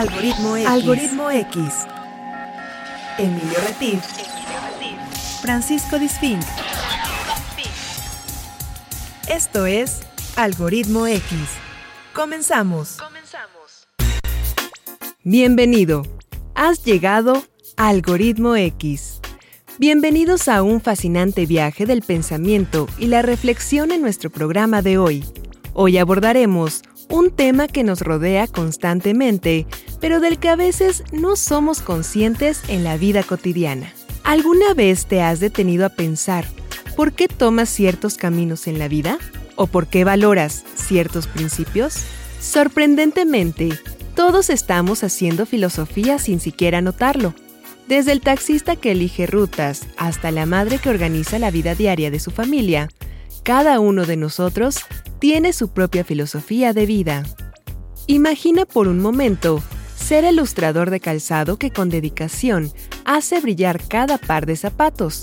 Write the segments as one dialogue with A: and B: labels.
A: Algoritmo X. Algoritmo X. Emilio Retif. Francisco Disfink. Esto es Algoritmo X. Comenzamos. Comenzamos. Bienvenido. Has llegado a Algoritmo X. Bienvenidos a un fascinante viaje del pensamiento y la reflexión en nuestro programa de hoy. Hoy abordaremos un tema que nos rodea constantemente, pero del que a veces no somos conscientes en la vida cotidiana. ¿Alguna vez te has detenido a pensar por qué tomas ciertos caminos en la vida? ¿O por qué valoras ciertos principios? Sorprendentemente, todos estamos haciendo filosofía sin siquiera notarlo. Desde el taxista que elige rutas hasta la madre que organiza la vida diaria de su familia, cada uno de nosotros tiene su propia filosofía de vida. Imagina por un momento ser el ilustrador de calzado que con dedicación hace brillar cada par de zapatos.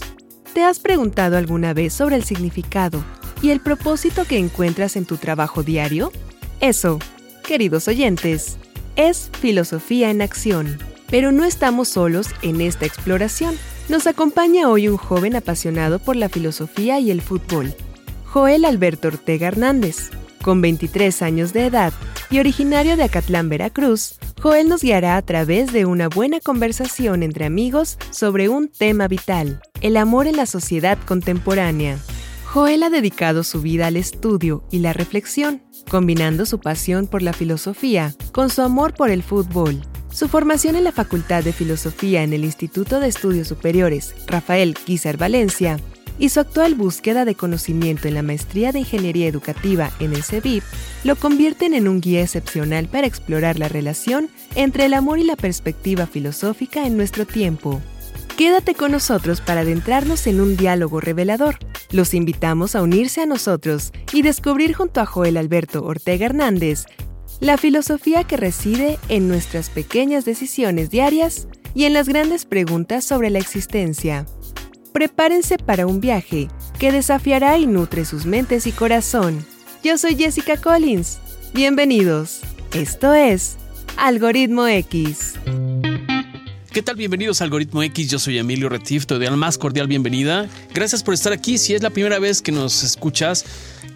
A: ¿Te has preguntado alguna vez sobre el significado y el propósito que encuentras en tu trabajo diario? Eso, queridos oyentes, es filosofía en acción. Pero no estamos solos en esta exploración. Nos acompaña hoy un joven apasionado por la filosofía y el fútbol Joel Alberto Ortega Hernández. Con 23 años de edad y originario de Acatlán, Veracruz, Joel nos guiará a través de una buena conversación entre amigos sobre un tema vital, el amor en la sociedad contemporánea. Joel ha dedicado su vida al estudio y la reflexión, combinando su pasión por la filosofía con su amor por el fútbol. Su formación en la Facultad de Filosofía en el Instituto de Estudios Superiores Rafael Quizar Valencia y su actual búsqueda de conocimiento en la maestría de Ingeniería Educativa en el CEBIP lo convierten en un guía excepcional para explorar la relación entre el amor y la perspectiva filosófica en nuestro tiempo. Quédate con nosotros para adentrarnos en un diálogo revelador. Los invitamos a unirse a nosotros y descubrir junto a Joel Alberto Ortega Hernández la filosofía que reside en nuestras pequeñas decisiones diarias y en las grandes preguntas sobre la existencia prepárense para un viaje que desafiará y nutre sus mentes y corazón. Yo soy Jessica Collins. Bienvenidos. Esto es Algoritmo X.
B: ¿Qué tal? Bienvenidos a Algoritmo X. Yo soy Emilio Retif. Te doy la más cordial bienvenida. Gracias por estar aquí. Si es la primera vez que nos escuchas,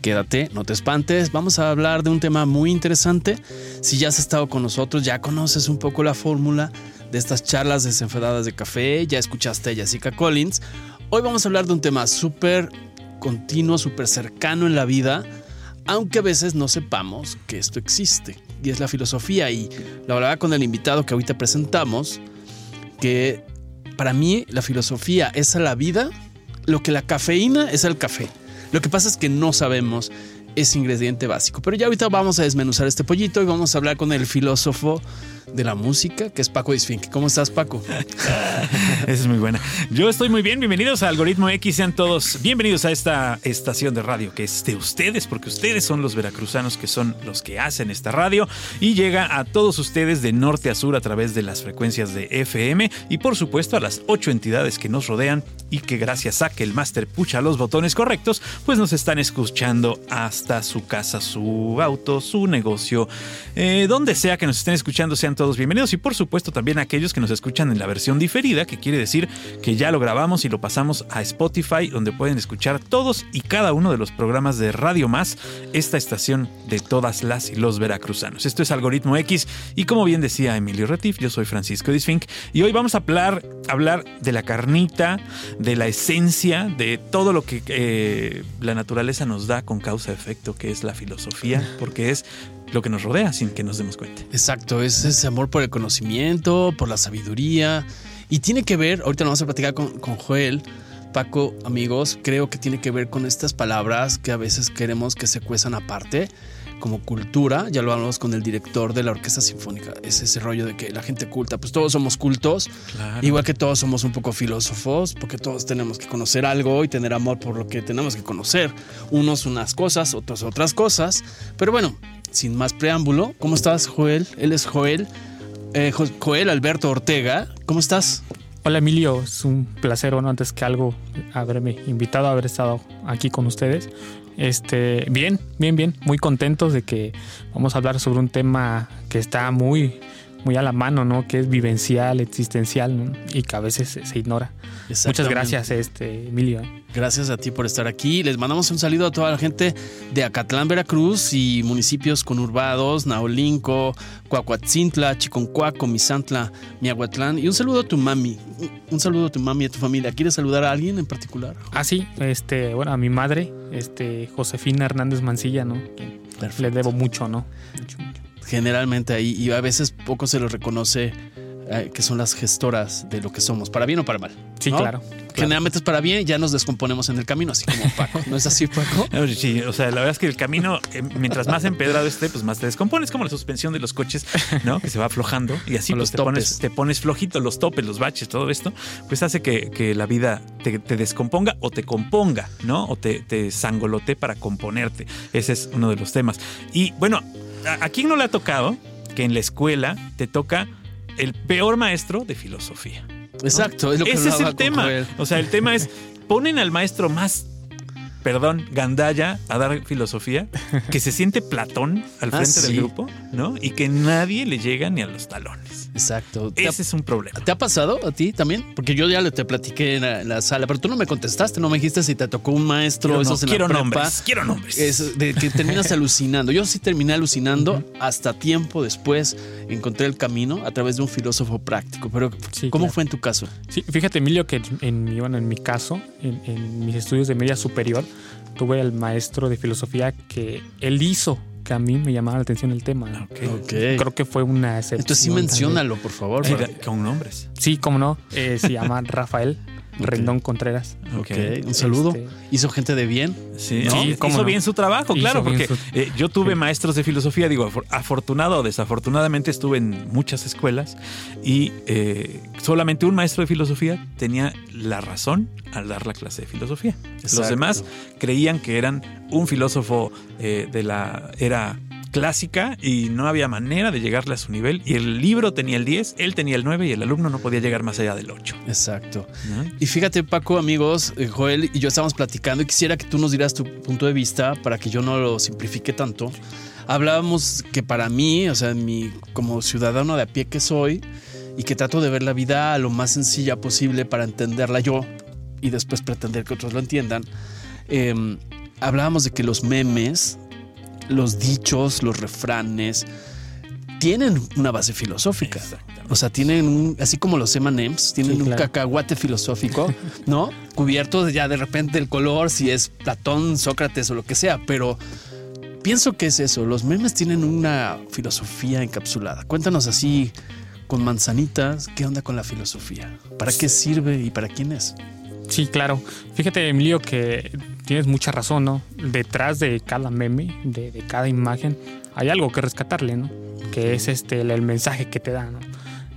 B: quédate, no te espantes. Vamos a hablar de un tema muy interesante. Si ya has estado con nosotros, ya conoces un poco la fórmula de estas charlas desenfadadas de café, ya escuchaste a Jessica Collins. Hoy vamos a hablar de un tema súper continuo, súper cercano en la vida, aunque a veces no sepamos que esto existe. Y es la filosofía. Y la hablaba con el invitado que ahorita presentamos, que para mí la filosofía es a la vida lo que la cafeína es al café. Lo que pasa es que no sabemos ese ingrediente básico. Pero ya ahorita vamos a desmenuzar este pollito y vamos a hablar con el filósofo de la música, que es Paco Disfink. ¿Cómo estás, Paco?
C: Esa es muy buena. Yo estoy muy bien. Bienvenidos a Algoritmo X. Sean todos bienvenidos a esta estación de radio que es de ustedes, porque ustedes son los veracruzanos que son los que hacen esta radio y llega a todos ustedes de norte a sur a través de las frecuencias de FM y, por supuesto, a las ocho entidades que nos rodean y que, gracias a que el máster pucha los botones correctos, pues nos están escuchando hasta su casa, su auto, su negocio, eh, donde sea que nos estén escuchando, sean todos bienvenidos y por supuesto también aquellos que nos escuchan en la versión diferida, que quiere decir que ya lo grabamos y lo pasamos a Spotify, donde pueden escuchar todos y cada uno de los programas de Radio Más, esta estación de todas las y los veracruzanos. Esto es Algoritmo X y como bien decía Emilio Retif, yo soy Francisco Disfink y hoy vamos a hablar, hablar de la carnita, de la esencia, de todo lo que eh, la naturaleza nos da con causa-efecto, que es la filosofía, porque es lo que nos rodea sin que nos demos cuenta.
B: Exacto, es ese amor por el conocimiento, por la sabiduría. Y tiene que ver, ahorita lo vamos a platicar con, con Joel, Paco, amigos, creo que tiene que ver con estas palabras que a veces queremos que se cuezan aparte como cultura, ya lo hablamos con el director de la Orquesta Sinfónica, es ese rollo de que la gente culta, pues todos somos cultos, igual que todos somos un poco filósofos, porque todos tenemos que conocer algo y tener amor por lo que tenemos que conocer, unos unas cosas, otros otras cosas, pero bueno, sin más preámbulo, ¿cómo estás Joel? Él es Joel, eh, Joel Alberto Ortega, ¿cómo estás?
D: Hola Emilio, es un placer, bueno, antes que algo, haberme invitado haber estado aquí con ustedes. Este, bien, bien, bien, muy contentos de que vamos a hablar sobre un tema que está muy, muy a la mano, ¿no? Que es vivencial, existencial, ¿no? Y que a veces se, ignora. Muchas gracias, este, Emilio.
B: Gracias a ti por estar aquí. Les mandamos un saludo a toda la gente de Acatlán, Veracruz y municipios conurbados, Naolinco, Cuacuatzintla, Chiconcuaco, Misantla, Miahuatlán. Y un saludo a tu mami. Un saludo a tu mami y a tu familia. ¿Quieres saludar a alguien en particular?
D: Ah, sí, este, bueno, a mi madre, este, Josefina Hernández Mancilla, ¿no?
B: Perfecto.
D: le debo mucho, ¿no? Mucho, mucho.
B: Generalmente ahí, y a veces poco se les reconoce eh, que son las gestoras de lo que somos, para bien o para mal.
D: Sí,
B: ¿no?
D: claro.
B: Generalmente es para bien y ya nos descomponemos en el camino, así como Paco. ¿No es así, Paco?
C: Sí, o sea, la verdad es que el camino, eh, mientras más empedrado esté, pues más te descompones, como la suspensión de los coches, ¿no? Que se va aflojando y así pues,
B: los
C: te,
B: topes.
C: pones, te pones flojito, los topes, los baches, todo esto, pues hace que, que la vida te, te descomponga o te componga, ¿no? O te, te sangolote para componerte. Ese es uno de los temas. Y bueno, ¿a, a quién no le ha tocado que en la escuela te toca el peor maestro de filosofía?
B: Exacto, es lo que
C: Ese es el tema. O sea, el tema es, ponen al maestro más, perdón, gandalla a dar filosofía, que se siente Platón al
B: Ah,
C: frente
B: sí.
C: del grupo, ¿no? Y que nadie le llega ni a los talones.
B: Exacto. ¿Te ha,
C: Ese es un problema.
B: te ha pasado a ti también? Porque yo ya le te platiqué en la, en la sala, pero tú no me contestaste, no me dijiste si te tocó un maestro,
C: Quiero,
B: esos
C: no-
B: en
C: quiero
B: la prepa.
C: nombres, quiero nombres.
B: Es de que terminas alucinando. Yo sí terminé alucinando hasta tiempo después encontré el camino a través de un filósofo práctico. Pero
D: Sí,
B: ¿cómo
D: claro.
B: fue en tu caso?
D: Sí, fíjate, Emilio, que en, mi- bueno, en mi caso, en, en mis estudios de media superior, tuve el maestro de filosofía que él hizo que a mí me llamaba la atención el tema. ¿no?
C: Ok.
B: Ok.
D: Creo que fue una excepción.
B: Entonces sí menciónalo, por favor.
C: Con nombres.
D: Sí, cómo no. Eh, se llama Rafael Rendón Contreras.
B: Ok, un saludo.
D: Este,
B: ¿Hizo gente de bien?
C: Sí,
D: ¿No?
C: sí,
D: ¿Cómo
C: hizo
D: no?
C: bien su trabajo,
D: Hizo
C: claro, porque
D: su-
C: eh, yo tuve
D: Sí.
C: maestros de filosofía, digo, afor- afortunado o desafortunadamente estuve en muchas escuelas y eh, solamente un maestro de filosofía tenía la razón al dar la clase de filosofía. Los demás creían que eran un filósofo eh, de la era clásica y no había manera de llegarle a su nivel y el libro tenía el 10, él tenía el 9 y el alumno no podía llegar más allá del 8.
B: Exacto.
C: ¿no?
B: Y fíjate, Paco, amigos, eh, Joel y yo estábamos platicando y quisiera que tú nos dieras tu punto de vista para que yo no lo simplifique tanto. Hablábamos que para mí, o sea, mi, como ciudadano de a pie que soy y que trato de ver la vida lo más sencilla posible para entenderla yo y después pretender que otros lo entiendan, eh, hablábamos de que los memes, los dichos, los refranes, tienen una base filosófica. O sea, tienen un, así como los M&M's, tienen
D: Sí,
B: un cacahuate filosófico, ¿no? Cubierto de ya de repente el color, si es Platón, Sócrates o lo que sea, pero pienso que es eso. Los memes tienen una filosofía encapsulada. Cuéntanos así con manzanitas, ¿qué onda con la filosofía? ¿Para qué sirve y para quién es?
D: Sí, claro. Fíjate, Emilio, que tienes mucha razón, ¿no? Detrás de cada meme, de, de cada imagen, hay algo que rescatarle, ¿no? Que es este el, mensaje que te da, ¿no?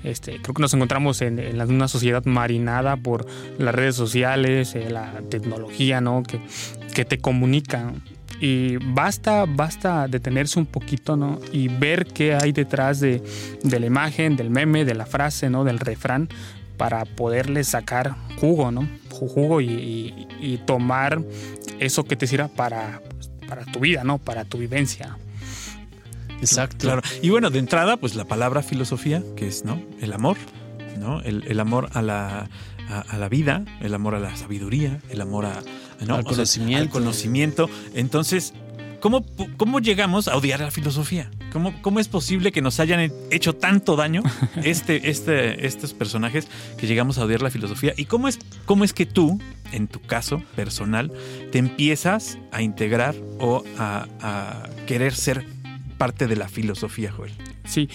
D: Este, creo que nos encontramos en, una sociedad marinada por las redes sociales, eh, la tecnología, ¿no? Que, que te comunica. Y basta, basta detenerse un poquito, ¿no? Y ver qué hay detrás de, de la imagen, del meme, de la frase, ¿no? Del refrán, para poderle sacar jugo, ¿no? Ju- Jugo y tomar eso que te sirva para, para tu vida, ¿no? Para tu vivencia.
B: Exacto.
C: Claro. Y bueno, de entrada, pues la palabra filosofía, que es, ¿no? El amor, ¿no? El, el amor a la, a, a la vida, el amor a la sabiduría, el amor a, ¿no?
B: Al
C: O sea,
B: conocimiento.
C: al conocimiento. Entonces, ¿cómo, ¿cómo llegamos a odiar la filosofía? ¿Cómo, ¿Cómo es posible que nos hayan hecho tanto daño este, este, estos personajes que llegamos a odiar la filosofía? ¿Y cómo es, cómo es que tú, en tu caso personal, te empiezas a integrar o a, a querer ser parte de la filosofía, Joel?
D: Sí,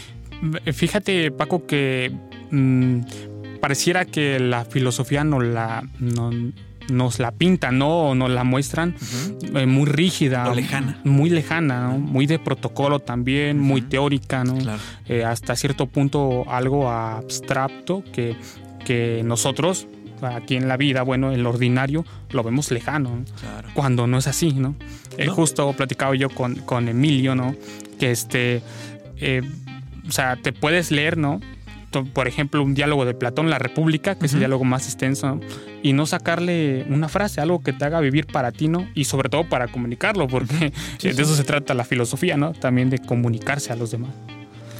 D: fíjate Paco que mm, pareciera que la filosofía nos la, no- nos la pintan, ¿no? O nos la muestran eh, muy rígida.
C: O lejana.
D: Muy lejana, ¿no? Muy de protocolo también, muy teórica, ¿no?
C: Claro.
D: Eh, hasta cierto punto algo abstracto que, que nosotros aquí en la vida, bueno, el ordinario, lo vemos lejano. ¿no?
C: Claro.
D: cuando no es así, ¿no? Eh,
C: No.
D: justo platicaba yo con, con Emilio, ¿no? Que este, eh, o sea, te puedes leer, ¿no? Por ejemplo, un diálogo de Platón, La República, que es el diálogo más extenso, ¿no? Y no sacarle una frase, algo que te haga vivir para ti, ¿no? Y sobre todo para comunicarlo, porque
C: Sí,
D: de
C: sí.
D: eso se trata la filosofía, ¿no? También de comunicarse a los demás.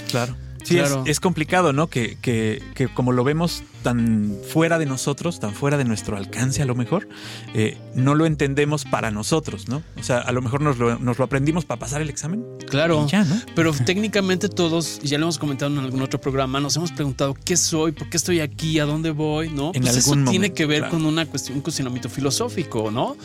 C: Claro. Sí,
B: Claro.
C: es, es complicado, ¿no? Que, que- que como lo vemos tan fuera de nosotros, tan fuera de nuestro alcance a lo mejor, eh, no lo entendemos para nosotros, ¿no? O sea, a lo mejor nos lo, nos lo aprendimos para pasar el examen.
B: Claro.
C: Ya, ¿no?
B: Pero técnicamente todos, ya lo hemos comentado en algún otro programa, nos hemos preguntado qué soy, por qué estoy aquí, a dónde voy, ¿no?
C: En
B: Pues eso
C: algún
B: tiene
C: momento,
B: que ver
C: claro.
B: con una cuestión, un cuestionamiento filosófico, ¿no?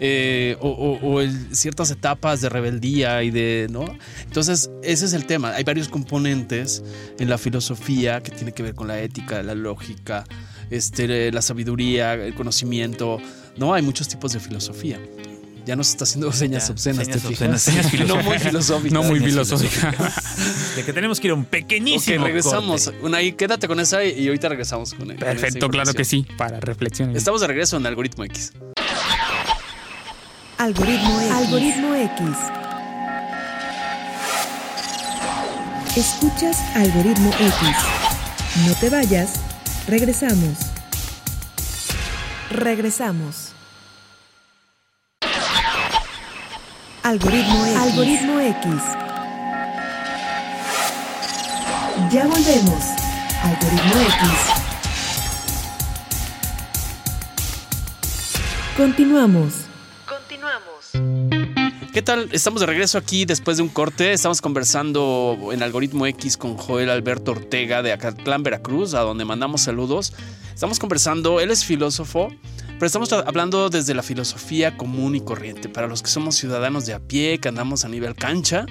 B: Eh, o o- o el- ciertas etapas de rebeldía y de, ¿no? Entonces, ese es el tema. Hay varios componentes en la filosofía que tiene que ver con la ética, la lógica, este, la sabiduría, el conocimiento, ¿no? Hay muchos tipos de filosofía. Ya nos está haciendo señas
C: Ya,
B: obscenas,
C: señas
B: ¿te
C: obscenas,
B: fijas?
C: señas
B: no muy
C: filosóficas.
B: filosóficas.
D: No muy
C: Señas
D: filosófica.
C: De que tenemos que ir a un
B: Ok,
C: pequeñísimo.
B: regresamos.
C: corte.
B: Una, ahí, quédate con esa y ahorita regresamos con esa
D: Perfecto, claro que sí, para reflexiones.
B: Estamos de regreso en Algoritmo X.
A: Algoritmo X. Algoritmo X. Escuchas Algoritmo X. No te vayas. Regresamos. Regresamos. Algoritmo X. Algoritmo X. Ya volvemos. Algoritmo X. Continuamos.
B: ¿Qué tal? Estamos de regreso aquí después de un corte. Estamos conversando en Algoritmo X con Joel Alberto Ortega de Acatlán, Veracruz, a donde mandamos saludos. Estamos conversando, él es filósofo, pero estamos hablando desde la filosofía común y corriente. Para los que somos ciudadanos de a pie, que andamos a nivel cancha,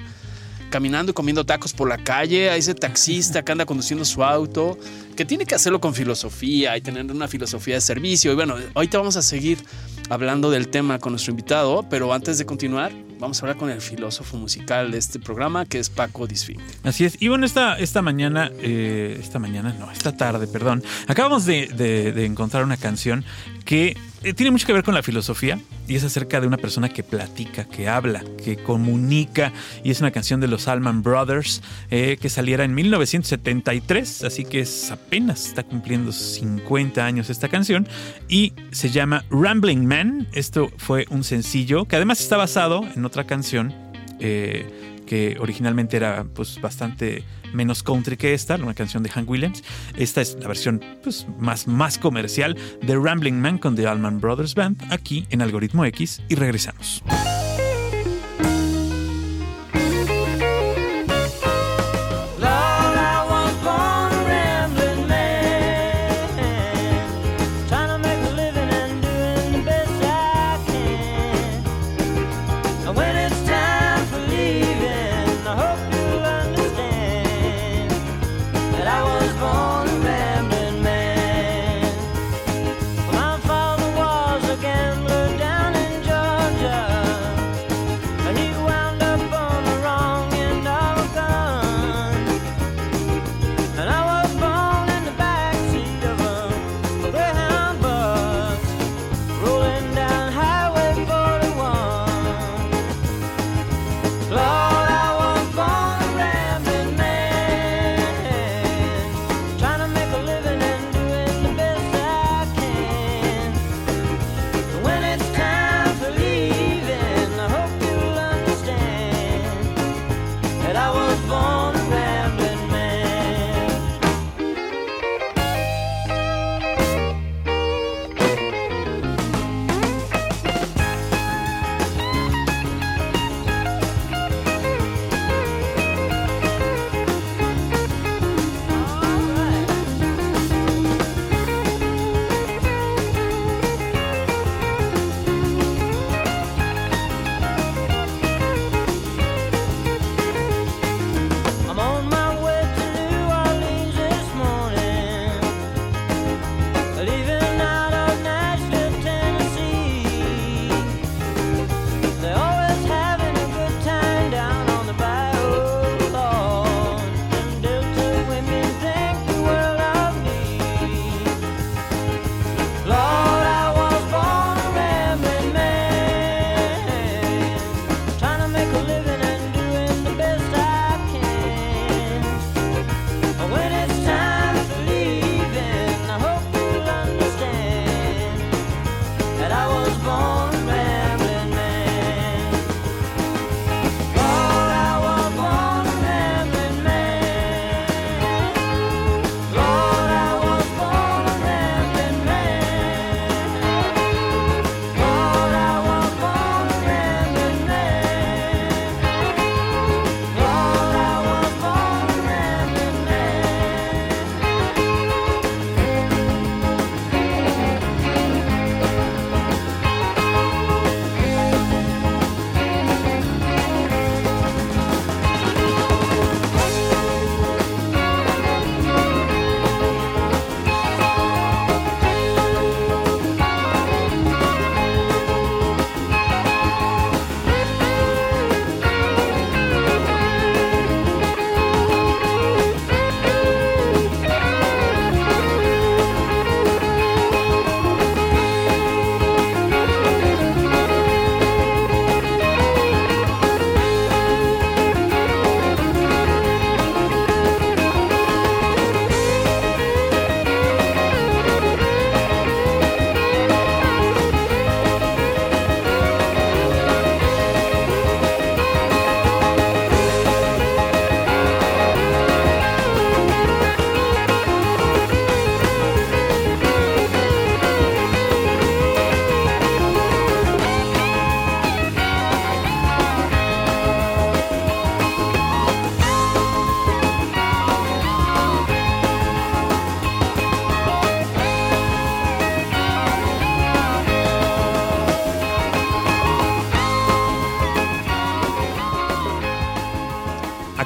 B: caminando y comiendo tacos por la calle, a ese taxista que anda conduciendo su auto, que tiene que hacerlo con filosofía y tener una filosofía de servicio. Y bueno, ahorita vamos a seguir hablando del tema con nuestro invitado, pero antes de continuar, vamos a hablar con el filósofo musical de este programa, que es Paco Disfín.
C: Así es. Y bueno, esta, esta mañana, eh, esta mañana, no, esta tarde, perdón, acabamos de, de- de encontrar una canción que eh, tiene mucho que ver con la filosofía y es acerca de una persona que platica, que habla, que comunica y es una canción de los Allman Brothers eh, que saliera en 1973, así que es apenas está cumpliendo 50 años esta canción y se llama Rambling Man. Esto fue un sencillo que además está basado en otra canción eh, originalmente era pues bastante menos country que esta, una canción de Hank Williams. Esta es la versión pues más, más comercial de Rambling Man con The Allman Brothers Band aquí en Algoritmo X y regresamos.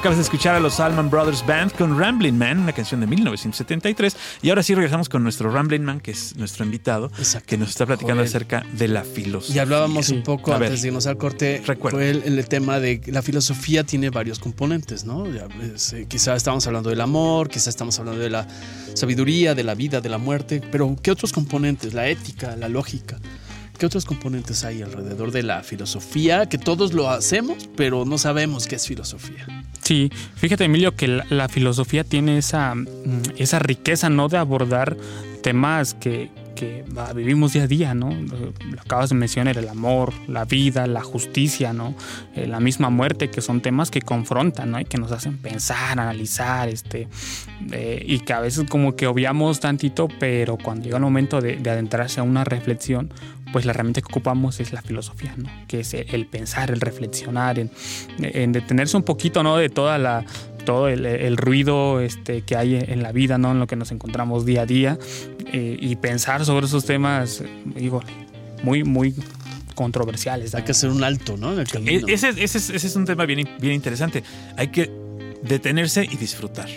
C: Acabas de escuchar a los Allman Brothers Band con Ramblin' Man, una canción de 1973. Y ahora sí regresamos con nuestro Ramblin' Man, que es nuestro invitado,
B: Exacto.
C: que nos está platicando
B: Joel.
C: acerca de la filosofía.
B: Y hablábamos un poco
C: A ver.
B: antes de irnos al corte,
C: Recuerda.
B: fue el, el tema de la filosofía tiene varios componentes, ¿no? Ya, pues, eh, quizá estamos hablando del amor, quizá estamos hablando de la sabiduría, de la vida, de la muerte, pero ¿qué otros componentes? La ética, la lógica. ¿Qué otros componentes hay alrededor de la filosofía? Que todos lo hacemos, pero no sabemos qué es filosofía.
D: Sí, fíjate Emilio que la, filosofía tiene esa, mm, esa riqueza, ¿no? De abordar temas que, que vivimos día a día, ¿no? Lo lo acabas de mencionar, el amor, la vida, la justicia, ¿no? Eh, la misma muerte, que son temas que confrontan, ¿no? Y que nos hacen pensar, analizar, este, eh, y que a veces como que obviamos tantito, pero cuando llega el momento de adentrarse a una reflexión, pues la herramienta que ocupamos es la filosofía, ¿no? Que es el, pensar, el reflexionar, en, en detenerse un poquito, ¿no? De toda la todo el, el ruido este, que hay en la vida, ¿no? En lo que nos encontramos día a día eh, y pensar sobre esos temas, digo, muy, muy controversiales.
B: Hay que hacer un alto, ¿no? En el
C: E-
B: camino.
C: Ese, ese es- ese es un tema bien, bien interesante. Hay que detenerse y disfrutar.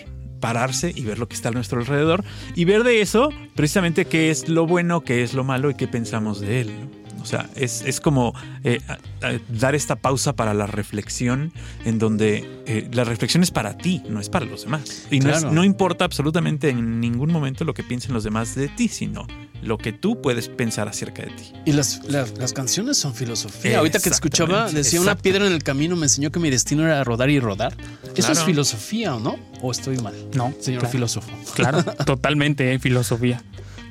C: Pararse y ver lo que está a nuestro alrededor y ver de eso precisamente qué es lo bueno, qué es lo malo y qué pensamos de él. ¿no? O sea, es, es como eh, a- a- dar esta pausa para la reflexión en donde eh, la reflexión es para ti, no es para los demás. Y no, es- no importa absolutamente en ningún momento lo que piensen los demás de ti, sino lo que tú puedes pensar acerca de ti.
B: Y las, las, las canciones son filosofía. Ahorita que te escuchaba, decía una piedra en el camino me enseñó que mi destino era rodar y rodar. ¿Eso es filosofía no? ¿O estoy mal?
D: No,
B: Señor
D: claro.
B: filósofo.
D: Claro, totalmente, eh, filosofía.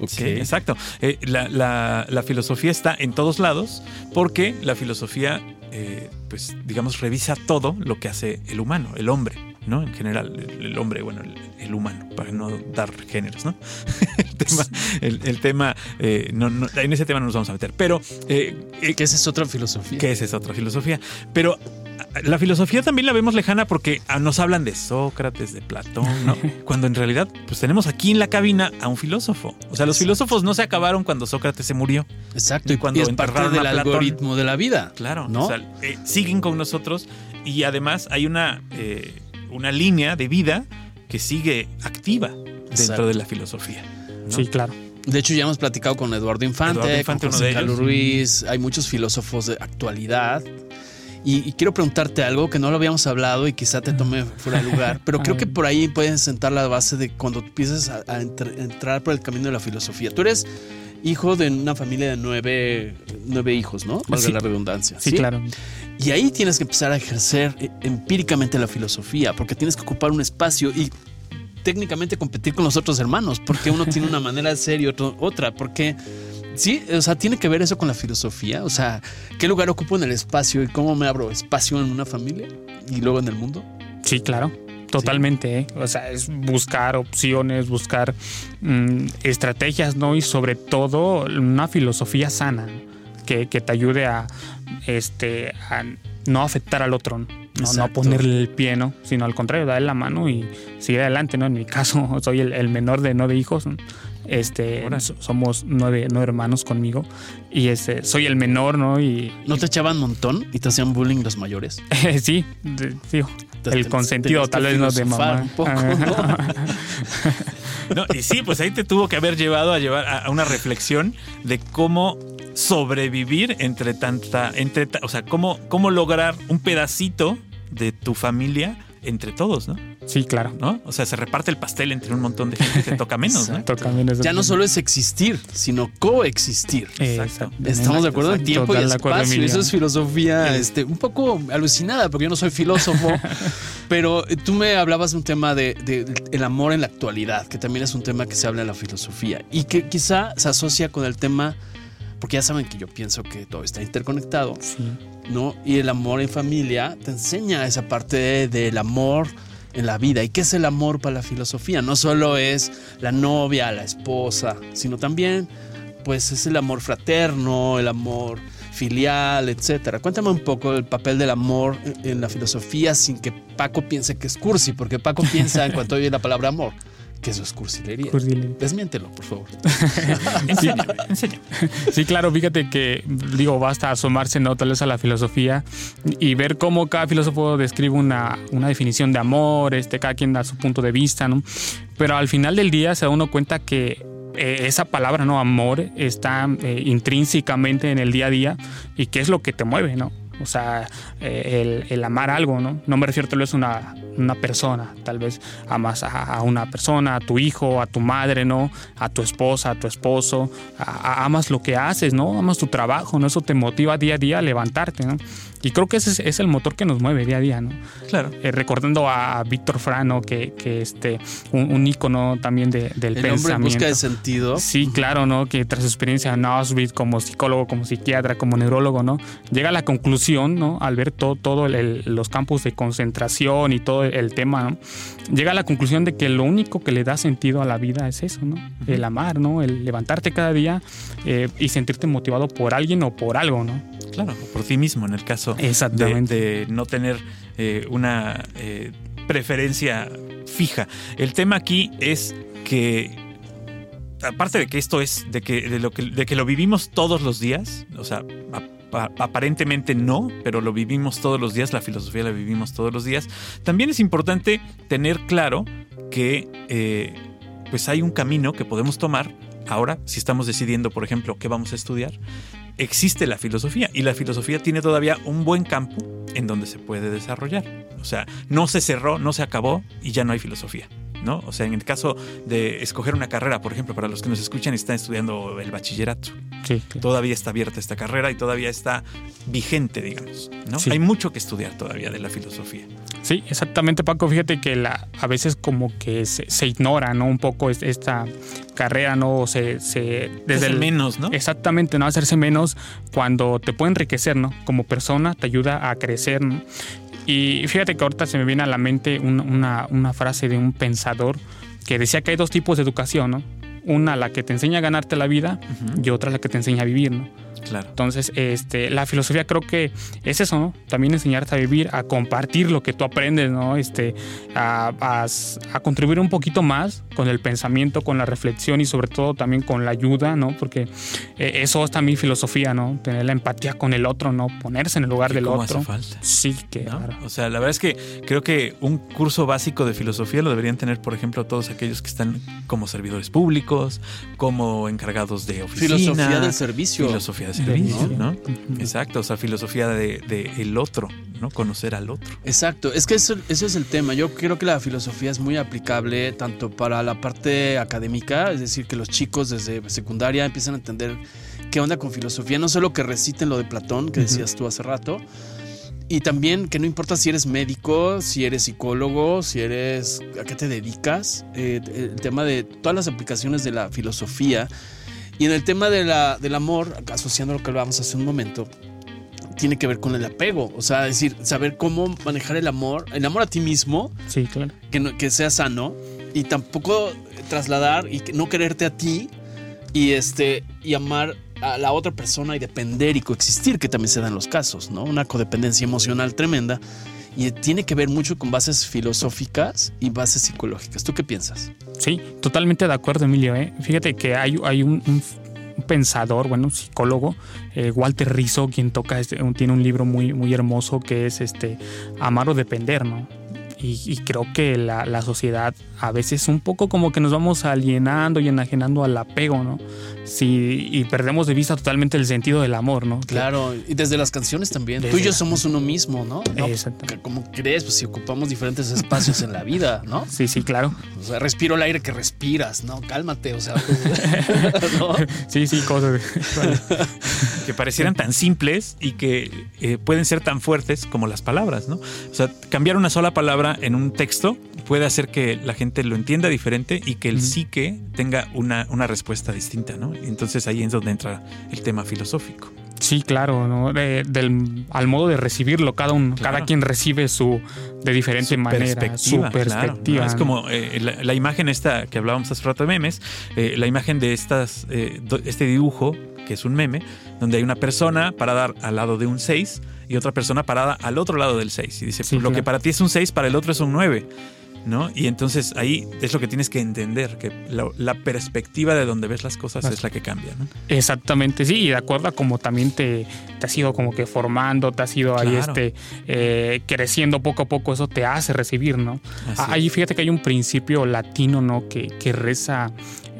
C: Sí, exacto. Eh, la, la- la filosofía está en todos lados porque la filosofía, eh, pues digamos, revisa todo lo que hace el humano, el hombre, ¿no? En general, el, el hombre, bueno, el, el humano, para no dar géneros, ¿no? el tema, el, el tema eh, no- no- en ese tema no nos vamos a meter, pero eh, eh,
B: Que esa es otra filosofía.
C: que esa es otra filosofía. Pero la filosofía también la vemos lejana porque ah, nos hablan de Sócrates, de Platón, ¿no? Cuando en realidad, pues tenemos aquí en la cabina a un filósofo. O sea, los
B: Exacto.
C: filósofos no se acabaron cuando Sócrates se murió.
B: Exacto.
C: Y cuando
B: y es parte del
C: a
B: algoritmo de la vida.
C: Claro,
B: ¿No?
C: O sea, eh, siguen con nosotros y además hay una, eh, una línea de vida que sigue activa dentro
B: Exacto.
C: de la filosofía. ¿no?
D: Sí, claro.
B: De hecho, ya hemos platicado con Eduardo Infante,
C: Eduardo Infante,
B: con
C: uno
B: José
C: de
B: Carlos
C: ellos.
B: Ruiz. Hay muchos filósofos de actualidad. Y, y quiero preguntarte algo que no lo habíamos hablado y quizá te tome fuera de lugar, pero creo que por ahí puedes sentar la base de cuando empiezas a, a entr- entrar por el camino de la filosofía. Tú eres hijo de una familia de nueve, nueve hijos, ¿no? Valga
C: Sí.
B: la redundancia.
D: Sí, claro.
B: Y ahí tienes que empezar a ejercer eh, empíricamente la filosofía, porque tienes que ocupar un espacio y técnicamente competir con los otros hermanos, porque uno tiene una manera de ser y otro otra, porque sí, o sea, tiene que ver eso con la filosofía, o sea, ¿qué lugar ocupo en el espacio y cómo me abro espacio en una familia y luego en el mundo?
D: Sí, claro. Totalmente, ¿eh? o sea, es buscar opciones, buscar mm, estrategias, ¿no? Y sobre todo una filosofía sana que, que te ayude a, este, a no afectar al otro, ¿no? No, ponerle el pie, ¿no? Sino al contrario, darle la mano y seguir adelante, ¿no? En mi caso, soy el, el menor de nueve hijos, ¿no? Este, somos nueve, nueve hermanos conmigo y este, soy el menor, ¿no? Y,
B: ¿No te echaban montón y te hacían bullying los mayores?
D: sí, el
B: te-
D: consentido, tal vez no de mamá.
B: un poco, ¿no?
C: No, y sí, pues ahí te tuvo que haber llevado a llevar a, a una reflexión de cómo sobrevivir entre tanta, entre, ta- o sea, cómo, cómo lograr un pedacito de tu familia entre todos, ¿no?
D: Sí, claro.
C: ¿No? O sea, se reparte el pastel entre un montón de gente que toca menos, ¿no?
D: También es
B: Ya no solo es existir, sino coexistir.
C: Exacto.
B: Estamos de acuerdo en tiempo y
D: Total
B: espacio. Eso es filosofía este, un poco alucinada, porque yo no soy filósofo. pero tú me hablabas de un tema de, de- de el amor en la actualidad, que también es un tema que se habla en la filosofía y que quizá se asocia con el tema, porque ya saben que yo pienso que todo está interconectado,
D: Sí.
B: ¿no? Y el amor en familia te enseña esa parte de- del amor en la vida. ¿Y qué es el amor para la filosofía? No solo es la novia, la esposa, sino también, pues, es el amor fraterno, el amor filial, etcétera. Cuéntame un poco el papel del amor en- la filosofía sin que Paco piense que es cursi, porque Paco piensa en cuanto oye la palabra amor, que eso es cursilería.
D: Cursilería.
B: Desmiéntelo, por favor.
C: Enséñame, enséñame.
D: Sí, claro, fíjate que, digo, basta asomarse, ¿no? Tal vez a la filosofía y ver cómo cada filósofo describe una, una definición de amor, este, cada quien da su punto de vista, ¿no? Pero al final del día se da uno cuenta que eh, esa palabra, ¿no? Amor, está eh, intrínsecamente en el día a día y qué es lo que te mueve, ¿no? O sea, eh, el, el amar algo, ¿no? No me refiero tal vez a una, una persona, tal vez amas a, una persona, a tu hijo, a tu madre, ¿no? A tu esposa, a tu esposo, amas lo que haces, ¿no? Amas tu trabajo, ¿no? Eso te motiva día a día a levantarte, ¿no? Y creo que ese es, es el motor que nos mueve día a día, ¿no?
C: Claro.
D: Eh, recordando a Víctor Frano, que, que este, un, un ícono también de- del
B: El hombre en
D: pensamiento.
B: busca de sentido.
D: Sí, claro, ¿no? Que tras su experiencia en Auschwitz como psicólogo, como psiquiatra, como neurólogo, ¿no? Llega a la conclusión, ¿no? Al ver todo, todo el- el- los campos de concentración y todo el tema, ¿no? Llega a la conclusión de que lo único que le da sentido a la vida es eso, ¿no? El amar, ¿no? El levantarte cada día eh, y sentirte motivado por alguien o por algo, ¿no?
C: Claro, por ti mismo en el caso
D: Exactamente.
C: de no tener eh, una eh, preferencia fija. El tema aquí es que aparte de que esto es de que de lo que de que lo vivimos todos los días, o sea, ap- ap- aparentemente no, pero lo vivimos todos los días, la filosofía la vivimos todos los días. También es importante tener claro que eh, pues hay un camino que podemos tomar ahora si estamos decidiendo, por ejemplo, qué vamos a estudiar existe la filosofía y la filosofía tiene todavía un buen campo en donde se puede desarrollar. O sea, no se cerró, no se acabó y ya no hay filosofía. ¿No? O sea, en el caso de escoger una carrera, por ejemplo, para los que nos escuchan y están estudiando el bachillerato,
D: Sí, claro.
C: todavía está abierta esta carrera y todavía está vigente, digamos. ¿no?
D: Sí.
C: Hay mucho que estudiar todavía de la filosofía.
D: Sí, exactamente, Paco. Fíjate que la, a veces como que se, se ignora, ¿no? Un poco es- esta carrera, ¿no? Se, se,
C: Desde
D: el
C: menos, ¿no?
D: Exactamente, no hacerse menos cuando te puede enriquecer, ¿no? Como persona te ayuda a crecer, ¿no? Y fíjate que ahorita se me viene a la mente un- una, una frase de un pensador que decía que hay dos tipos de educación, ¿no? Una la que te enseña a ganarte la vida y otra la que te enseña a vivir, ¿no?
C: Claro.
D: Entonces, este, la filosofía creo que es eso, ¿no? También enseñarte a vivir, a compartir lo que tú aprendes, ¿no? Este, a, a- a contribuir un poquito más con el pensamiento, con la reflexión y sobre todo también con la ayuda, ¿no? Porque eh, eso es también filosofía, ¿no? Tener la empatía con el otro, ¿no? Ponerse en el lugar
C: ¿Y
D: del
C: cómo
D: otro.
C: hace falta?
D: Sí, que
C: ¿no?
D: claro.
C: O sea, la verdad es que creo que un curso básico de filosofía lo deberían tener, por ejemplo, todos aquellos que están como servidores públicos, como encargados de oficina.
B: Filosofía del servicio.
C: Filosofía de servicio,
D: ¿no?
C: Exacto, o sea, filosofía de, de el otro, ¿no? Conocer al otro.
B: Exacto, es que eso, ese es el tema. Yo creo que la filosofía es muy aplicable tanto para la parte académica, es decir, que los chicos desde secundaria empiezan a entender qué onda con filosofía, no solo que reciten lo de Platón, que decías tú hace rato, y también que no importa si eres médico, si eres psicólogo, si eres a qué te dedicas, eh, el tema de todas las aplicaciones de la filosofía y en el tema de la, del amor, asociando lo que hablábamos hace un momento, tiene que ver con el apego, o sea, decir, saber cómo manejar el amor, el amor a ti mismo,
D: Sí, claro.
B: que, no- que sea sano y tampoco trasladar y no quererte a ti y este y amar a la otra persona y depender y coexistir, que también se dan los casos, ¿no? Una codependencia emocional tremenda y tiene que ver mucho con bases filosóficas y bases psicológicas. ¿Tú qué piensas?
D: Sí, totalmente de acuerdo, Emilio. ¿eh? Fíjate que hay, hay un, pensador, bueno, un psicólogo, eh, Walter Rizzo, quien toca, este, tiene un libro muy, muy hermoso que es este Amar o Depender, ¿no? Y, y creo que la, la sociedad a veces un poco como que nos vamos alienando y enajenando al apego, ¿no? Sí, y perdemos de vista totalmente el sentido del amor, ¿no?
B: Claro, y desde las canciones también.
D: Desde
B: Tú y yo somos uno mismo, ¿no? No,
D: Exacto.
B: Como crees, pues si ocupamos diferentes espacios en la vida, ¿no?
D: Sí, sí, claro.
B: O sea, respiro el aire que respiras, ¿no? Cálmate, o sea, ¿no?
D: Sí, sí, cosas.
C: que parecieran tan simples y que eh, pueden ser tan fuertes como las palabras, ¿no? O sea, cambiar una sola palabra en un texto puede hacer que la gente lo entienda diferente y que el psique tenga una, una respuesta distinta, ¿no? Y entonces ahí es donde entra el tema filosófico.
D: Sí, claro, ¿no? De- del, al modo de recibirlo, cada uno,
C: Claro.
D: cada quien recibe su de diferente manera, su
C: claro,
D: perspectiva.
C: ¿no? Es como eh, la, la imagen esta que hablábamos hace rato de memes, eh, la imagen de estas, eh, este dibujo, que es un meme, donde hay una persona parada al lado de un 6 y otra persona parada al otro lado del 6. Y dice,
D: Sí,
C: lo que
D: claro.
C: para ti es un 6, para el otro es un 9. ¿No? Y entonces ahí es lo que tienes que entender, que la, la perspectiva de donde ves las cosas es la que cambia, ¿no?
D: Exactamente, sí, y de acuerdo a cómo también te, te has ido como que formando, te has ido ahí este, eh, creciendo poco a poco, eso te hace recibir, ¿no?
C: Así
D: Ah, Ahí fíjate que hay un principio latino, ¿no? Que, que reza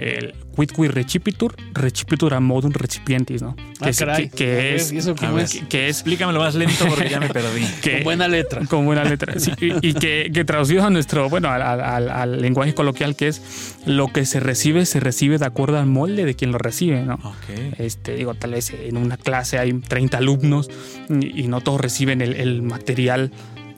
D: el quid qui recipitur, recipitur a modum recipientis, ¿no?
B: Ah,
D: Que, es-
B: caray.
D: que- que
B: A ver,
D: es,
B: ¿y eso cómo
C: A ver.
B: es?
D: que, que es
C: Explícamelo más lento porque ya me perdí.
D: que-
B: Con buena letra.
D: con buena letra. Sí, y y que, que traducido a nuestro, bueno, al, al- al- al lenguaje coloquial, que es lo que se recibe, se recibe de acuerdo al molde de quien lo recibe, ¿no? Este, digo, tal vez en una clase hay 30 alumnos y, y no todos reciben el, el material.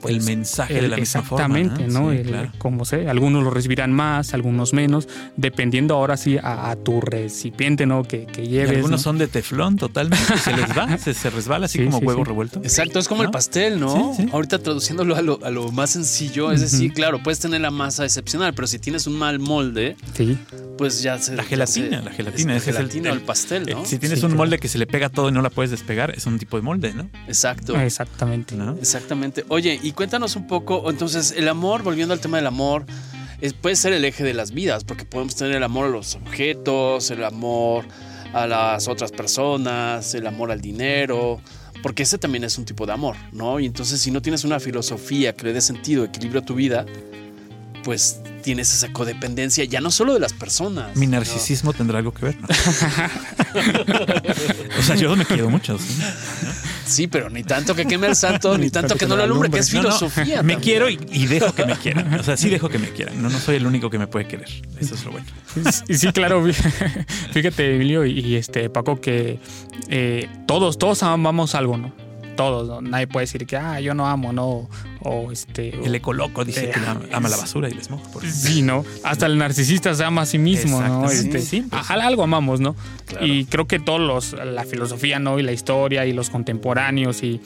C: El mensaje de la misma forma.
D: exactamente, ¿no?
C: Sí,
D: El-
C: claro.
D: Como sé, algunos lo recibirán más, algunos menos, dependiendo ahora sí a, a tu recipiente, ¿no? Que, que
C: Y
D: lleves.
C: algunos
D: ¿no?
C: son de teflón totalmente, se les va, se, se resbala así
D: Sí,
C: como
D: sí,
C: huevo
D: sí.
C: revuelto.
B: Exacto, es como el
C: ¿No?
B: pastel, ¿no?
C: Sí, sí.
B: Ahorita traduciéndolo a lo, a lo más sencillo, es decir, claro, puedes tener la masa excepcional, pero si tienes un mal molde,
D: Sí,
B: pues ya se.
C: La gelatina,
B: se-
C: la gelatina,
B: es la
C: es el-
B: gelatina o
C: el-
B: el pastel,
C: Eh,
B: ¿no?
C: si tienes
D: Sí,
C: un
D: claro.
C: molde que se le pega todo y no la puedes despegar, es un tipo de molde, ¿no?
B: Exacto.
D: exactamente.
C: ¿No?
B: Exactamente. Oye, y cuéntanos un poco, entonces, el amor, volviendo al tema del amor, es- puede ser el eje de las vidas, porque podemos tener el amor a los objetos, el amor a las otras personas, el amor al dinero, porque ese también es un tipo de amor, ¿no? Y entonces, si no tienes una filosofía que le dé sentido, equilibrio a tu vida, pues tienes esa codependencia, ya no solo de las personas.
C: Mi narcisismo tendrá algo que ver, ¿no? o sea, yo me quiero mucho. ¿sí?
B: Sí, pero ni tanto que queme el santo, ni tanto que no lo alumbre, que es
C: No, no,
B: filosofía.
C: me quiero y, y dejo que me quieran. O sea, sí dejo que me quieran. No, no soy el único que me puede querer. Eso es lo bueno.
D: Sí, sí, claro. Fíjate, Emilio y, y, este Paco, que eh, todos, todos amamos algo, ¿no? Todos, ¿no? Nadie puede decir que, ah, yo no amo, ¿no? O este. o-
C: El ecoloco dice que ama, ama la basura y por ejemplo.
D: Sí, ¿no? Hasta el narcisista se ama a sí mismo, ¿no? Este,
C: Sí, pues.
D: a- algo amamos, ¿no?
B: Claro.
D: Y creo que todos los, la filosofía, ¿no? Y la historia y los contemporáneos y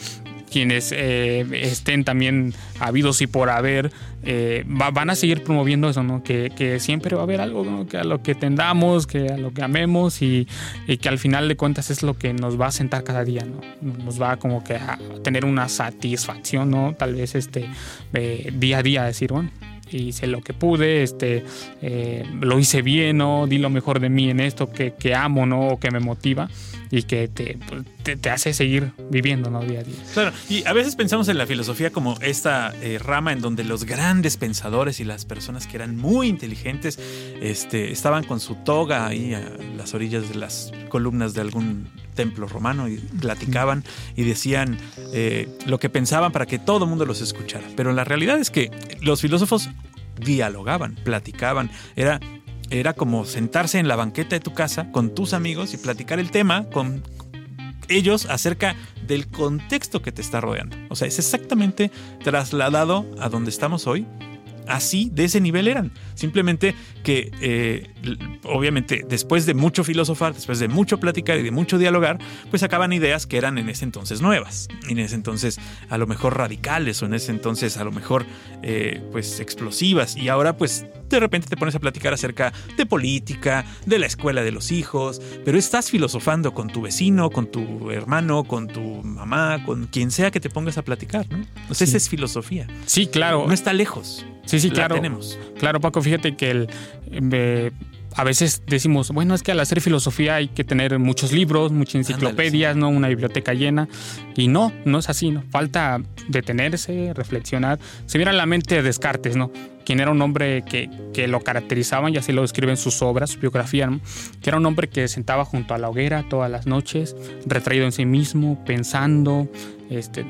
D: quienes eh, estén también habidos y por haber, eh, va- van a seguir promoviendo eso, ¿no? Que, siempre va a haber algo, ¿no? Que a lo que tendamos, que a lo que amemos y, y que al final de cuentas es lo que nos va a sentar cada día, ¿no? Nos va como que a tener una satisfacción, ¿no? Tal vez este eh, día a día decir, bueno, hice lo que pude, este, eh, lo hice bien, ¿no? Di lo mejor de mí en esto que, que amo, ¿no? O que me motiva y que te, pues, te, te hace seguir viviendo, ¿no? Día a día.
C: Claro, y a veces pensamos en la filosofía como esta eh, rama en donde los grandes pensadores y las personas que eran muy inteligentes este, estaban con su toga ahí a las orillas de las columnas de algún templo romano y platicaban y decían eh, lo que pensaban para que todo el mundo los escuchara. Pero la realidad es que los filósofos dialogaban, platicaban, era era como sentarse en la banqueta de tu casa con tus amigos y platicar el tema con ellos acerca del contexto que te está rodeando. O sea, es exactamente trasladado a donde estamos hoy. Así, de ese nivel eran. Simplemente que, eh, obviamente, después de mucho filosofar, después de mucho platicar y de mucho dialogar, pues sacaban ideas que eran en ese entonces nuevas. En ese entonces, a lo mejor radicales, o en ese entonces, a lo mejor, eh, pues explosivas. Y ahora, pues, de repente te pones a platicar acerca de política, de la escuela de los hijos, pero estás filosofando con tu vecino, con tu hermano, con tu mamá, con quien sea que te pongas a platicar, ¿no?
D: Sí.
C: esa es filosofía.
D: Sí, claro.
C: No está lejos.
D: Sí, sí,
C: La
D: claro.
C: tenemos.
D: Claro, Paco, fíjate que el, eh, a veces decimos, bueno, es que al hacer filosofía hay que tener muchos libros, muchas enciclopedias, ¿no? Una biblioteca llena. Y no, no es así, ¿no? Falta detenerse, reflexionar. Se viene a la mente Descartes, ¿no? Quien era un hombre que, que lo caracterizaban, y así lo describen sus obras, su biografía, ¿no? Que era un hombre que sentaba junto a la hoguera todas las noches, retraído en sí mismo, pensando, este,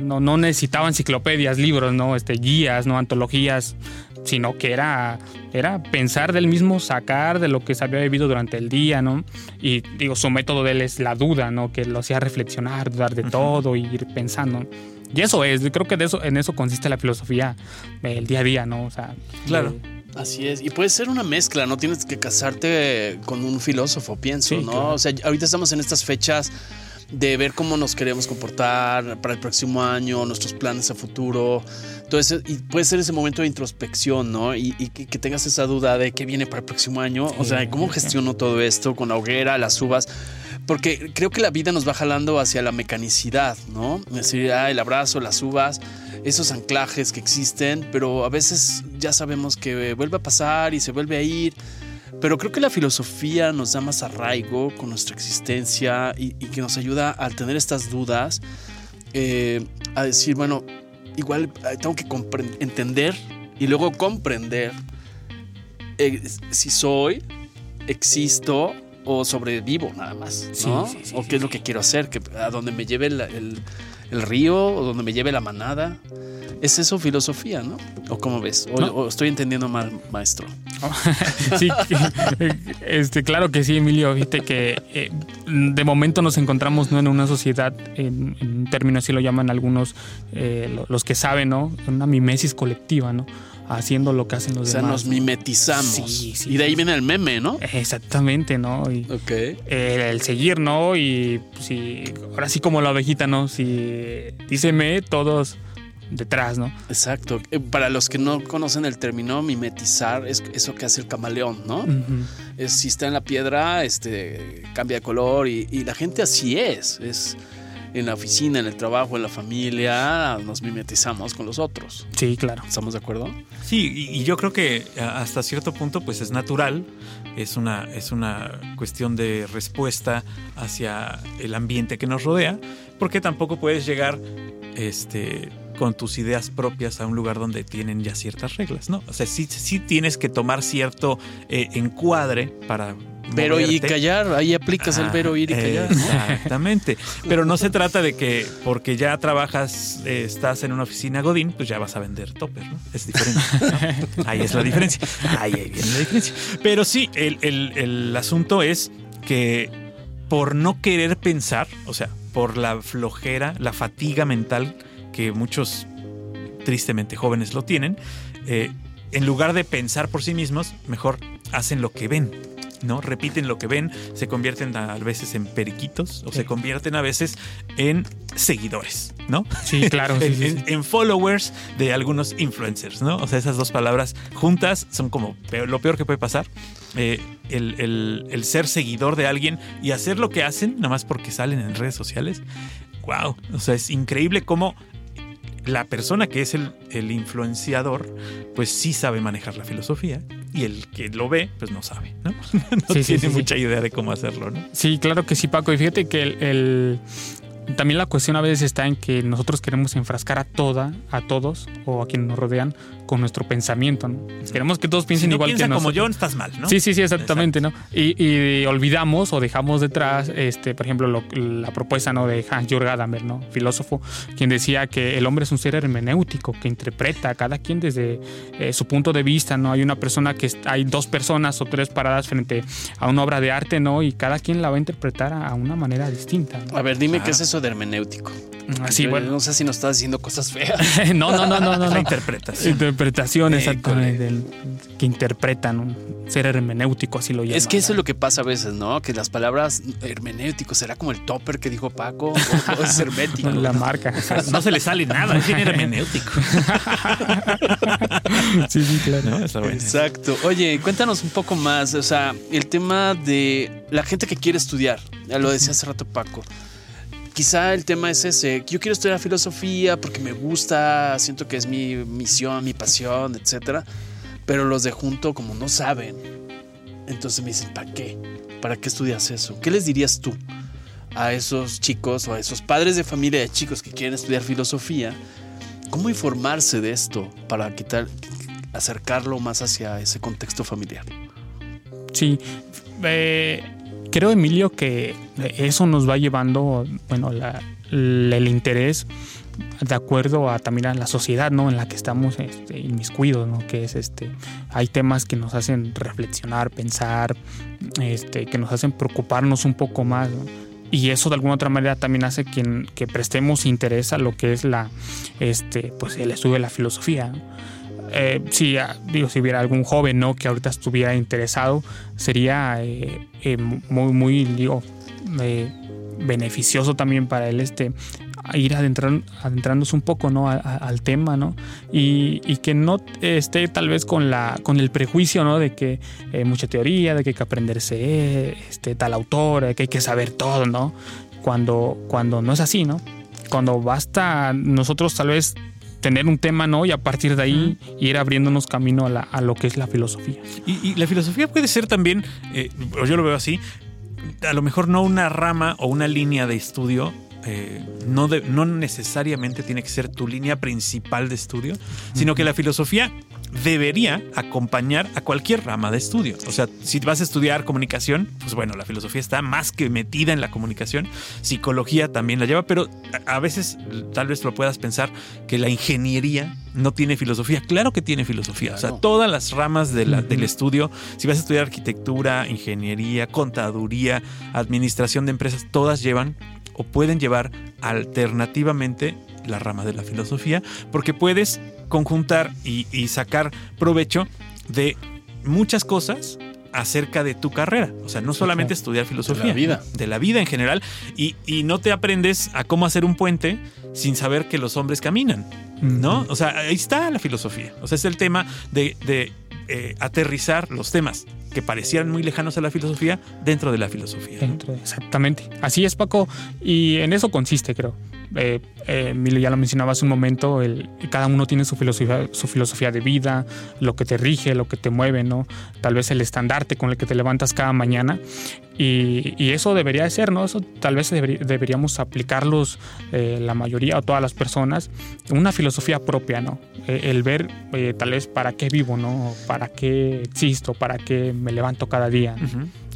D: no, no necesitaba enciclopedias, libros, ¿no? Este, guías, ¿no? Antologías, sino que era, era pensar del mismo, sacar de lo que se había vivido durante el día, ¿no? Y digo, su método de él es la duda, ¿no? Que lo hacía reflexionar, dudar de todo, y ir pensando. Y eso es, yo creo que de eso, en eso consiste la filosofía del día a día, ¿no? O sea,
C: Claro.
D: de-
B: Así es, y puede ser una mezcla, no tienes que casarte con un filósofo, pienso,
D: Sí,
B: ¿no?
D: claro.
B: O sea, ahorita estamos en estas fechas de ver cómo nos queremos comportar para el próximo año, nuestros planes a futuro. Entonces, y puede ser ese momento de introspección, ¿no? Y, y que, que tengas esa duda de qué viene para el próximo año. O sea, ¿cómo gestiono todo esto con la hoguera, las uvas? Porque creo que la vida nos va jalando hacia la mecanicidad, ¿no? Es decir, ah, el abrazo, las uvas, esos anclajes que existen, pero a veces ya sabemos que vuelve a pasar y se vuelve a ir. Pero creo que la filosofía nos da más arraigo con nuestra existencia y, y que nos ayuda a tener estas dudas, eh, a decir, bueno, igual eh, tengo que entender y luego comprender eh, si soy, existo o sobrevivo nada más,
D: Sí,
B: ¿no?
D: sí, sí,
B: o
D: sí,
B: qué es lo que quiero hacer, que a donde me lleve el, el- el río o donde me lleve la manada. ¿Es eso filosofía, no? ¿O cómo ves? ¿O,
D: No.
B: o estoy entendiendo mal, maestro?
D: sí, que- este, claro que sí, Emilio. Viste que eh, de momento nos encontramos ¿no? en una sociedad, en, en un término así lo llaman algunos, eh, lo- los que saben, ¿no? Una mimesis colectiva, ¿no? Haciendo lo que hacen los
B: O sea,
D: demás.
B: nos mimetizamos.
D: Sí, sí,
B: y de ahí
D: sí.
B: viene el meme, ¿no?
D: Exactamente, ¿no? Y
B: Ok.
D: el, el seguir, ¿no? Y si, ahora sí como la ovejita, ¿no? Si dice me, todos detrás, ¿no?
B: Exacto. Eh, Para los que no conocen el término, mimetizar es eso que hace el camaleón, ¿no?
D: Ujú.
B: Es, si está en la piedra, este, cambia de color y, y la gente así es. Es en la oficina, en el trabajo, en la familia, nos mimetizamos con los otros.
D: Sí, claro.
B: ¿Estamos de acuerdo?
C: Sí, y, y yo creo que a- hasta cierto punto pues es natural, es una, es una cuestión de respuesta hacia el ambiente que nos rodea, porque tampoco puedes llegar este, con tus ideas propias a un lugar donde tienen ya ciertas reglas, ¿no? O sea, sí, sí tienes que tomar cierto eh, encuadre para...
B: Pero y
C: moverte.
B: callar, ahí aplicas el
C: Ah,
B: ver, oír y callar. ¿no?
C: Exactamente. Pero no se trata de que porque ya trabajas, eh, estás en una oficina Godín, pues ya vas a vender topper, ¿no? Es diferente. ¿no? Ahí es la diferencia. Ahí, ahí viene la diferencia. Pero sí, el, el- el asunto es que por no querer pensar, o sea, por la flojera, la fatiga mental que muchos tristemente jóvenes lo tienen, eh, en lugar de pensar por sí mismos, mejor hacen lo que ven. ¿No? Repiten lo que ven, se convierten a veces en periquitos o
D: Sí.
C: se convierten a veces en seguidores, ¿no?
D: Sí, claro. sí,
C: en,
D: sí,
C: followers de algunos influencers, ¿no? O sea, esas dos palabras juntas son como peor- lo peor que puede pasar. Eh, el, el- el ser seguidor de alguien y hacer lo que hacen, nada más porque salen en redes sociales. Wow. O sea, es increíble cómo la persona que es el, el influenciador, pues sí sabe manejar la filosofía. Y el que lo ve, pues no sabe, ¿no? no
D: Sí,
C: tiene
D: sí, sí.
C: mucha idea de cómo hacerlo, ¿no?
D: Sí, claro que sí, Paco. Y fíjate que el, el- también la cuestión a veces está en que nosotros queremos enfrascar a toda, a todos o a quienes nos rodean con nuestro pensamiento, ¿no? Queremos que todos
C: Si
D: piensen
C: no
D: igual
C: piensa
D: que
C: como
D: nosotros.
C: yo, estás mal, ¿no?
D: Sí, sí, sí, exactamente, ¿no? Y, y olvidamos o dejamos detrás, este, por ejemplo, lo- la propuesta ¿no? de Hans-Jürgen Gadamer, ¿no? Filósofo, quien decía que el hombre es un ser hermenéutico que interpreta a cada quien desde eh, su punto de vista, ¿no? Hay una persona que está- hay dos personas o tres paradas frente a una obra de arte, ¿no? Y cada quien la va a interpretar a, una manera distinta. ¿no?
B: A ver, dime qué es eso de hermenéutico.
D: Así,
B: Yo
D: bueno.
B: No sé si nos estás diciendo cosas feas.
D: no, no, no, no, no.
C: La interpretación.
D: Interpretación, exactamente, del- que interpretan, un ser hermenéutico, así lo llaman.
B: Es que eso es lo que pasa a veces, ¿no? Que las palabras hermenéutico será como el topper que dijo Paco o, o es hermético.
D: La marca.
C: No se le sale nada, es bien hermenéutico.
D: sí, sí, claro.
C: ¿no? Está bueno.
B: Exacto. Oye, cuéntanos un poco más, o sea, el tema de la gente que quiere estudiar. Ya lo decía hace rato Paco. Quizá el tema es ese. Yo quiero estudiar filosofía porque me gusta, siento que es mi misión, mi pasión, etcétera. Pero los de junto, como no saben, entonces me dicen, ¿para qué? ¿Para qué estudias eso? ¿Qué les dirías tú a esos chicos o a esos padres de familia de chicos que quieren estudiar filosofía? ¿Cómo informarse de esto para quitar, acercarlo más hacia ese contexto familiar?
D: Sí. Eh, creo, Emilio, que eso nos va llevando, bueno, el interés de acuerdo a también a la sociedad, ¿no? En la que estamos este, inmiscuidos, ¿no? Que es este, hay temas que nos hacen reflexionar, pensar, este, que nos hacen preocuparnos un poco más. Y eso de alguna otra manera también hace que, prestemos interés a lo que es la, este, pues el estudio de la filosofía. Eh, si, ah, digo, si hubiera algún joven ¿no? que ahorita estuviera interesado, sería eh, eh, muy, muy, digo, beneficioso también para él este ir adentrándose un poco ¿no? Al tema ¿no? y, y que no esté tal vez con, la, con el prejuicio ¿no? de que eh, mucha teoría, de que hay que aprenderse este, tal autor, de que hay que saber todo, ¿no? cuando, cuando no es así, ¿no? cuando basta nosotros tal vez tener un tema, ¿no? Y a partir de ahí ir abriéndonos camino a, la- a lo que es la filosofía.
C: Y, y la filosofía puede ser también, eh, o yo lo veo así, a lo mejor no una rama o una línea de estudio. eh, no, de- no necesariamente tiene que ser tu línea principal de estudio, sino que la filosofía debería acompañar a cualquier rama de estudio. O sea, si vas a estudiar comunicación, pues bueno, la filosofía está más que metida en la comunicación. Psicología también la lleva, pero a veces tal vez lo puedas pensar que la ingeniería no tiene filosofía. Claro que tiene filosofía. O sea, todas las ramas de la-
D: Ujú.
C: del estudio, si vas a estudiar arquitectura, ingeniería, contaduría, administración de empresas, todas llevan o pueden llevar alternativamente la rama de la filosofía, porque puedes conjuntar y, y sacar provecho de muchas cosas acerca de tu carrera. O sea, no solamente
D: claro.
C: estudiar filosofía,
B: De la vida.
C: de la vida en general, y, y no te aprendes a cómo hacer un puente sin saber que los hombres caminan. ¿no? O sea, ahí está la filosofía. O sea, es el tema de, de, eh, aterrizar los temas que parecían muy lejanos a la filosofía dentro de la filosofía.
D: exactamente. Así es, Paco. Y en eso consiste, creo. Eh, eh, ya lo mencionaba hace un momento, cada uno tiene su filosofía, su filosofía de vida, lo que te rige, lo que te mueve, ¿no? Tal vez el estandarte con el que te levantas cada mañana. Y, eso debería de ser, ¿no? Eso tal vez deberí- deberíamos aplicarlos eh, la mayoría o todas las personas, una filosofía propia, ¿no? Eh, el ver eh, tal vez para qué vivo, ¿no? Para qué existo, para qué me levanto cada día.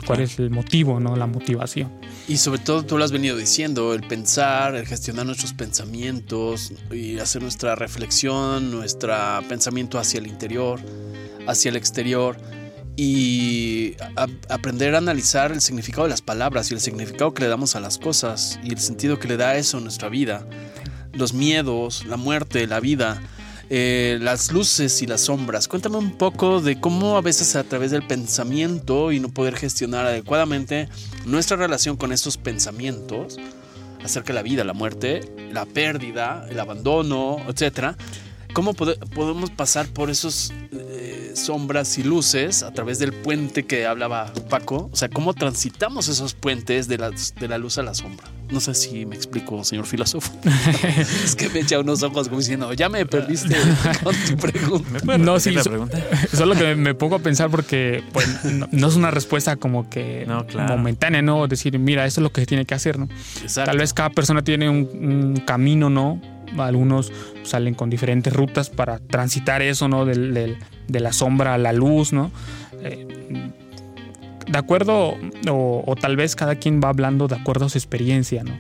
D: Cuál es el motivo, ¿no? La motivación.
B: Y sobre todo tú lo has venido diciendo, el pensar, el gestionar nuestros pensamientos y hacer nuestra reflexión, nuestro pensamiento hacia el interior, hacia el exterior y aprender a analizar el significado de las palabras y el significado que le damos a las cosas y el sentido que le da eso a nuestra vida. Los miedos, la muerte, la vida, eh, las luces y las sombras. Cuéntame un poco de cómo a veces a través del pensamiento y no poder gestionar adecuadamente nuestra relación con estos pensamientos acerca de la vida, la muerte, la pérdida, el abandono, etcétera. ¿Cómo pode- podemos pasar por esos eh, sombras y luces a través del puente que hablaba Paco? O sea, ¿cómo transitamos esos puentes de la, de la luz a la sombra? No sé si me explico, señor filósofo. es que me echa unos ojos como diciendo, ya me perdiste con tu pregunta.
C: ¿Me puedes
D: No, sí,
C: la pregunta?
D: Solo que me pongo a pensar porque pues, no, no es una respuesta como que
C: No, claro.
D: momentánea, ¿no? Decir, mira, eso es lo que se tiene que hacer, ¿no?
B: Exacto.
D: Tal vez cada persona tiene un, un camino, ¿no? Algunos salen con diferentes rutas para transitar eso, ¿no? Del, del- de la sombra a la luz, ¿no? Eh, de acuerdo, o, o tal vez cada quien va hablando de acuerdo a su experiencia, ¿no?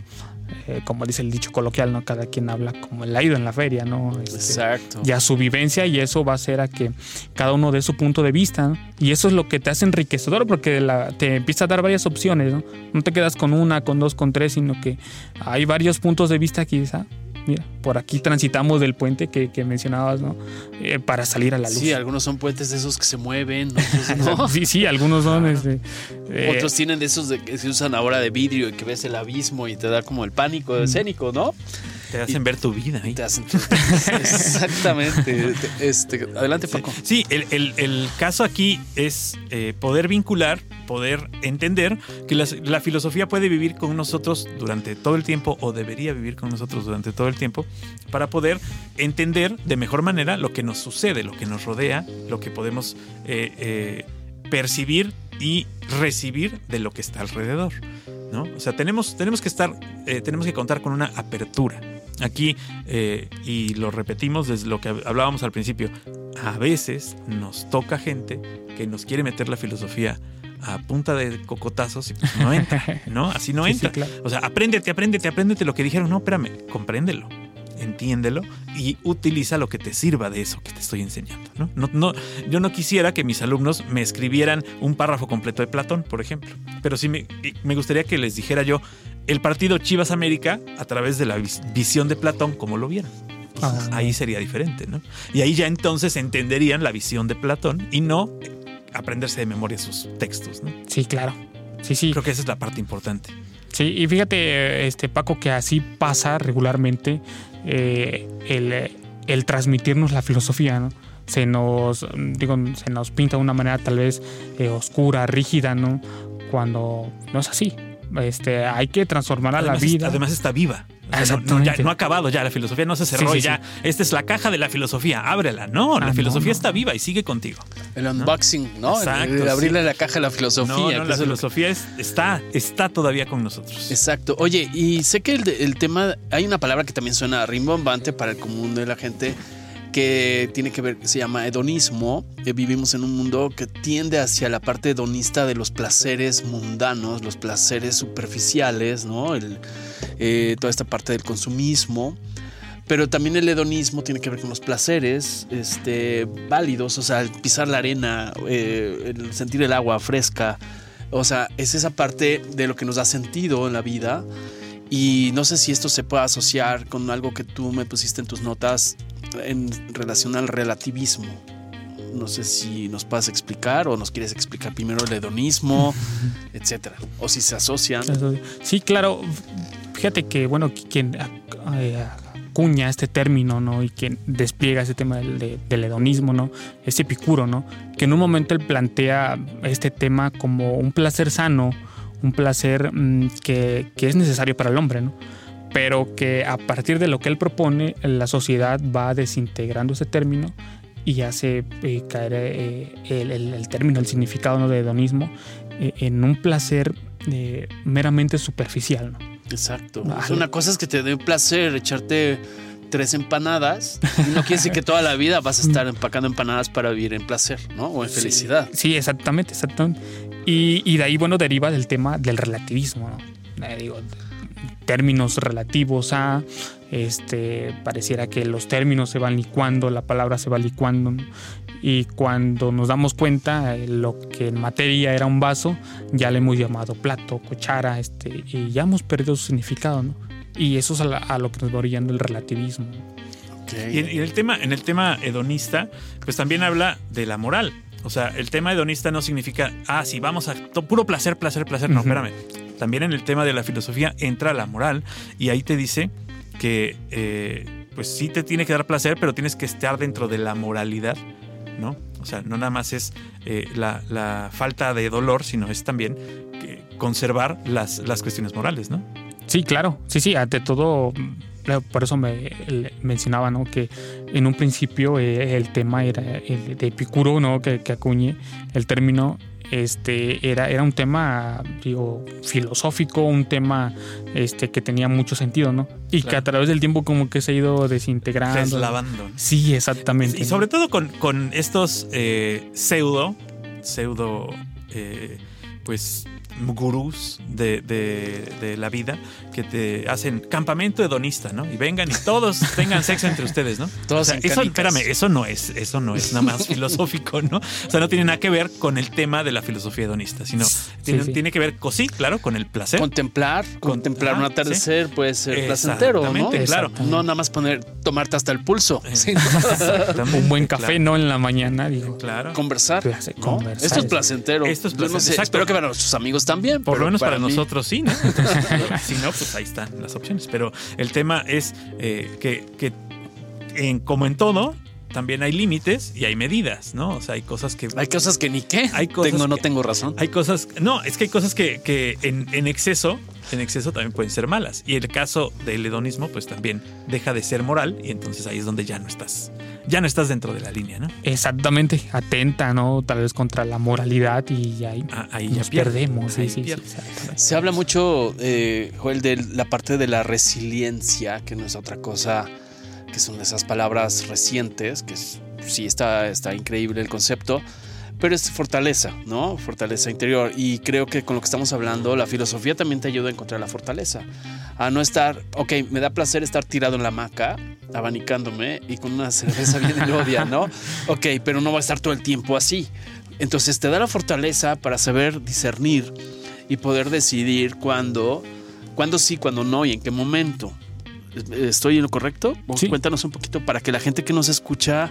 D: Eh, como dice el dicho coloquial, ¿no? Cada quien habla como el ha ido en la feria, ¿no? Este,
B: Exacto.
D: y a su vivencia y eso va a hacer a que cada uno dé su punto de vista ¿no? y eso es lo que te hace enriquecedor porque la- te empieza a dar varias opciones ¿no? no te quedas con una con dos con tres sino que hay varios puntos de vista quizá mira por aquí transitamos del puente que, que mencionabas no Eh, para salir a la luz
B: Sí, algunos son puentes de esos que se mueven, otros no.
D: sí sí algunos son este, eh,
B: Otros tienen de esos de que se usan ahora de vidrio y que ves el abismo y te da como el pánico escénico, ¿no?
C: Te hacen ver tu vida ahí.
B: Te hacen Exactamente. Este, adelante, Paco.
C: Sí, el, el- el caso aquí es eh, poder vincular, poder entender que la, filosofía puede vivir con nosotros durante todo el tiempo o debería vivir con nosotros durante todo el tiempo para poder entender de mejor manera lo que nos sucede, lo que nos rodea, lo que podemos eh, eh, percibir y recibir de lo que está alrededor. ¿no? O sea, tenemos, tenemos que estar, eh, tenemos que contar con una apertura. Aquí, eh, y lo repetimos desde lo que hablábamos al principio, a veces nos toca gente que nos quiere meter la filosofía a punta de cocotazos y pues no entra, ¿no? Así no
D: Sí, sí,
C: entra.
D: claro.
C: O sea, apréndete, apréndete, apréndete lo que dijeron. No, espérame, compréndelo, entiéndelo y utiliza lo que te sirva de eso que te estoy enseñando, ¿no? No, no, yo no quisiera que mis alumnos me escribieran un párrafo completo de Platón, por ejemplo, pero sí me, me gustaría que les dijera yo el partido Chivas América a través de la vis- visión de Platón, como lo vieron.
D: Ah.
C: Ahí sería diferente, ¿no? Y ahí ya entonces entenderían la visión de Platón y no aprenderse de memoria sus textos, ¿no?
D: sí claro sí sí
C: Creo que esa es la parte importante.
D: Sí, y fíjate, este Paco, que así pasa regularmente eh, el, el transmitirnos la filosofía, ¿no? Se nos, digo, se nos pinta de una manera tal vez eh, oscura, rígida, ¿no? Cuando no es así. Este, hay que transformar a
C: además,
D: la vida.
C: Además está viva. O sea, no, ya, ha acabado ya, la filosofía no se cerró
D: Sí, sí,
C: y ya, esta es la caja de la filosofía, ábrela. No,
D: Ah,
C: la
D: no,
C: filosofía
D: no.
C: está viva y sigue contigo.
B: El unboxing, ¿no? El-
C: Exacto,
B: el abrirle
C: sí.
B: la caja de la filosofía.
C: no,
B: que
C: no, la
B: es que-
C: filosofía es- está, está todavía con nosotros.
B: Exacto. Oye, y sé que el, el tema, hay una palabra que también suena rimbombante para el común de la gente que tiene que ver, se llama hedonismo. Eh, vivimos en un mundo que tiende hacia la parte hedonista de los placeres mundanos, los placeres superficiales, ¿no? Eh, toda esta parte del consumismo. Pero también el hedonismo tiene que ver con los placeres este, válidos, o sea, el pisar la arena, eh, el sentir el agua fresca. O sea, es esa parte de lo que nos da sentido en la vida. Y no sé si esto se puede asociar con algo que tú me pusiste en tus notas en relación al relativismo. No sé si nos puedes explicar o nos quieres explicar primero el hedonismo, etcétera. O si se asocian.
D: Sí, claro. Fíjate que, bueno, quien eh, acuña este término, ¿no? Y quien despliega ese tema del, de- del hedonismo, ¿no? Es Epicuro, ¿no? Que en un momento él plantea este tema como un placer sano, un placer mm, que, que es necesario para el hombre, ¿no? Pero que a partir de lo que él propone, la sociedad va desintegrando ese término y hace eh, caer eh, el, el- el término, el significado ¿no? de hedonismo eh, en un placer meramente superficial. ¿no?
B: Exacto. Una cosa es que te dé placer echarte tres empanadas. Y no quiere decir que toda la vida vas a estar empacando empanadas para vivir en placer, ¿no? O en felicidad.
D: Sí, exactamente, exactamente. Y, y de ahí, bueno, deriva del tema del relativismo, ¿no? Eh, digo, términos relativos a, este, pareciera que los términos se van licuando, la palabra se va licuando, ¿no? y cuando nos damos cuenta, eh, lo que en materia era un vaso, ya le hemos llamado plato, cuchara, este, y ya hemos perdido su significado, ¿no? Y eso es a, la- a lo que nos va orillando el relativismo.
C: Y en, y en el tema, en el tema hedonista, pues también habla de la moral. O sea, el tema hedonista no significa, ah, sí, vamos a puro placer, placer, placer. No, espérame. También en el tema de la filosofía entra la moral y ahí te dice que, eh, pues sí te tiene que dar placer, pero tienes que estar dentro de la moralidad, ¿no? O sea, no nada más es eh, la, la falta de dolor, sino es también conservar las, las cuestiones morales, ¿no?
D: Sí, claro. Sí, sí, ante todo, mm, por eso me mencionaba, ¿no? Que en un principio eh, el tema era el de Epicuro, ¿no? Que, que acuñe el término, este, era, era un tema, digo, filosófico, un tema este, que tenía mucho sentido, ¿no? Y que a través del tiempo como que se ha ido desintegrando.
C: Deslavando. ¿no?
D: Sí, exactamente.
C: Y sobre todo con, con estos eh, pseudo, pseudo, eh, pues, gurús de, de- de la vida que te hacen campamento hedonista, ¿no? Y vengan y todos tengan sexo entre ustedes, ¿no?
B: Todos
C: O sea,
B: en
C: eso, espérame, eso no es, eso no es nada más filosófico, ¿no? O sea, no tiene nada que ver con el tema de la filosofía hedonista, sino tiene,
D: sí.
C: tiene que ver, con, sí, claro, con el placer.
B: Contemplar, contemplar un atardecer puede ser placentero, ¿no?
C: Claro.
B: No nada más poner, tomarte hasta el pulso,
C: Eh,
D: un buen café,
C: claro,
D: ¿no? En la mañana, digo.
C: Claro.
B: conversar. ¿no?
D: conversar,
B: Esto es placentero.
C: Esto es
B: Yo no
C: placentero,
B: sé,
C: exacto.
B: espero que para nuestros amigos también.
C: Por lo menos para, nosotros sí, ¿no? si no, pues ahí están las opciones. Pero el tema es eh, que, que en- como en todo, también hay límites y hay medidas, ¿no? O sea, hay cosas que...
B: Hay cosas que ni qué.
C: Hay cosas
B: tengo, no tengo razón.
C: Hay cosas... No, es que hay cosas que, que en, en exceso, en exceso también pueden ser malas. Y el caso del hedonismo, pues también deja de ser moral y entonces ahí es donde ya no estás. Ya no estás dentro de la línea, ¿no?
D: Exactamente, atenta, ¿no? Tal vez contra la moralidad y ahí
C: Ah, ahí
D: nos perdemos.
C: Ahí
D: sí, sí.
B: Se habla mucho, eh, Joel, de la parte de la resiliencia, que no es otra cosa que son esas palabras recientes, que es- sí está, está increíble el concepto, pero es fortaleza, ¿no? Fortaleza interior. Y creo que con lo que estamos hablando, la filosofía también te ayuda a encontrar la fortaleza. A no estar, ok, me da placer estar tirado en la hamaca, abanicándome y con una cerveza bien elodia, ¿no? Ok, pero no va a estar todo el tiempo así. Entonces te da la fortaleza para saber discernir y poder decidir cuándo, cuándo sí, cuándo no y en qué momento. ¿Estoy en lo correcto?
D: Sí.
B: Cuéntanos un poquito para que la gente que nos escucha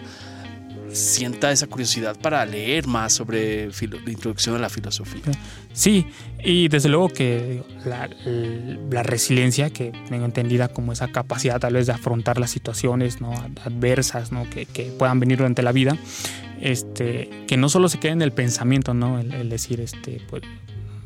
B: sienta esa curiosidad para leer más sobre la introducción a la filosofía.
D: Sí, y desde luego que la, la resiliencia, que tengo entendida como esa capacidad tal vez de afrontar las situaciones ¿no? adversas ¿no? Que, que puedan venir durante la vida, este, que no solo se quede en el pensamiento, ¿no? el, el decir, este, pues,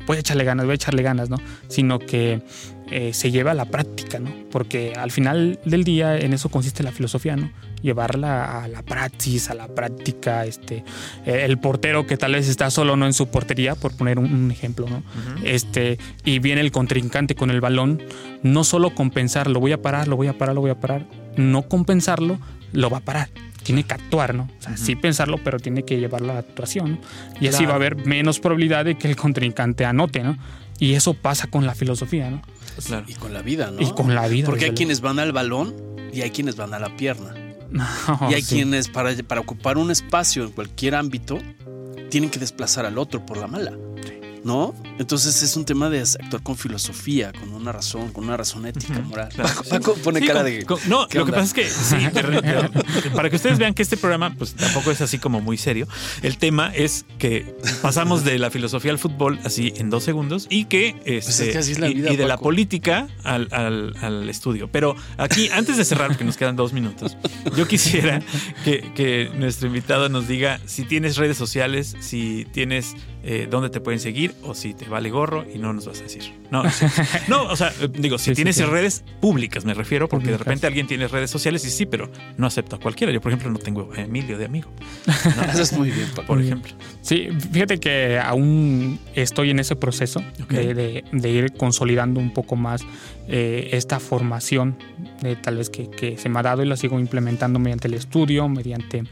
D: voy a echarle ganas, voy a echarle ganas, ¿no? sino que eh, se lleva a la práctica, ¿no? porque al final del día en eso consiste la filosofía, ¿no? llevarla a la praxis, a la práctica, este, eh, el portero que tal vez está solo no en su portería, por poner un, un ejemplo, ¿no? este, y viene el contrincante con el balón, no solo compensar, lo voy a parar, lo voy a parar, lo voy a parar, no compensarlo, lo va a parar. Tiene que actuar, ¿no? O sea, sí pensarlo, pero tiene que llevarlo a la actuación. Y así va a haber menos probabilidad de que el contrincante anote, ¿no? Y eso pasa con la filosofía, ¿no?
C: Claro.
B: Y con la vida, ¿no?
D: Y con la vida.
B: Porque hay quienes van al balón y hay quienes van a la pierna. y hay
D: Sí.
B: quienes para, para ocupar un espacio en cualquier ámbito tienen que desplazar al otro por la mala. ¿No? Entonces es un tema de actuar con filosofía, con una razón, con una razón ética, moral.
C: claro.
B: Paco, Paco pone
C: Sí,
B: cara
C: con-
B: de.
C: con- no,
B: ¿qué
C: lo que pasa es que sí, para que ustedes vean que este programa pues tampoco es así como muy serio. El tema es que pasamos de la filosofía al fútbol así en dos segundos y que este,
B: Pues es que así es la vida,
C: y, de la política al, al- al estudio. Pero aquí, antes de cerrar, porque nos quedan dos minutos, yo quisiera que, que nuestro invitado nos diga si tienes redes sociales, si tienes eh, dónde te pueden seguir o si te vale gorro y no nos vas a decir. No, no. No, o sea, eh, digo, si
D: Sí,
C: tienes
D: sí.
C: redes públicas, me refiero, porque de repente alguien tiene redes sociales y sí, pero no acepto a cualquiera. Yo, por ejemplo, no tengo a Emilio de amigo,
B: Eso es muy bien,
C: por
D: Muy bien.
C: ejemplo.
D: Sí, fíjate que aún estoy en ese proceso de, de- de ir consolidando un poco más eh, esta formación de tal vez que, que se me ha dado y la sigo implementando mediante el estudio, mediante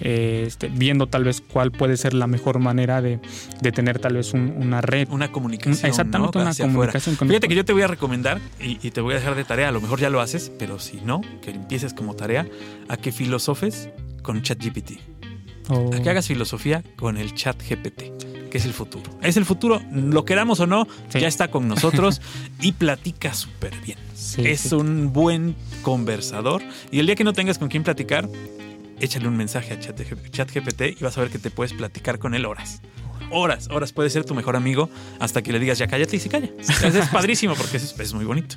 D: eh, este, viendo tal vez cuál puede ser la mejor manera de, de tener tal vez un- una red.
C: Una comunicación.
D: Exactamente,
C: ¿no?
D: una comunicación con
C: Fíjate que yo te voy a recomendar y, y te voy a dejar de tarea, a lo mejor ya lo haces, pero si no, que empieces como tarea a que filosofes con ChatGPT.
D: o-
C: A que hagas filosofía con el chat GPT, que es el futuro. Es el futuro, lo queramos o no,
D: Sí.
C: ya está con nosotros y platica súper bien.
D: Sí,
C: es
D: sí.
C: un buen conversador y el día que no tengas con quién platicar, échale un mensaje a chat, ChatGPT y vas a ver que te puedes platicar con él horas. Horas, horas puede ser tu mejor amigo hasta que le digas ya cállate y se calla. Eso es padrísimo porque es, es muy bonito.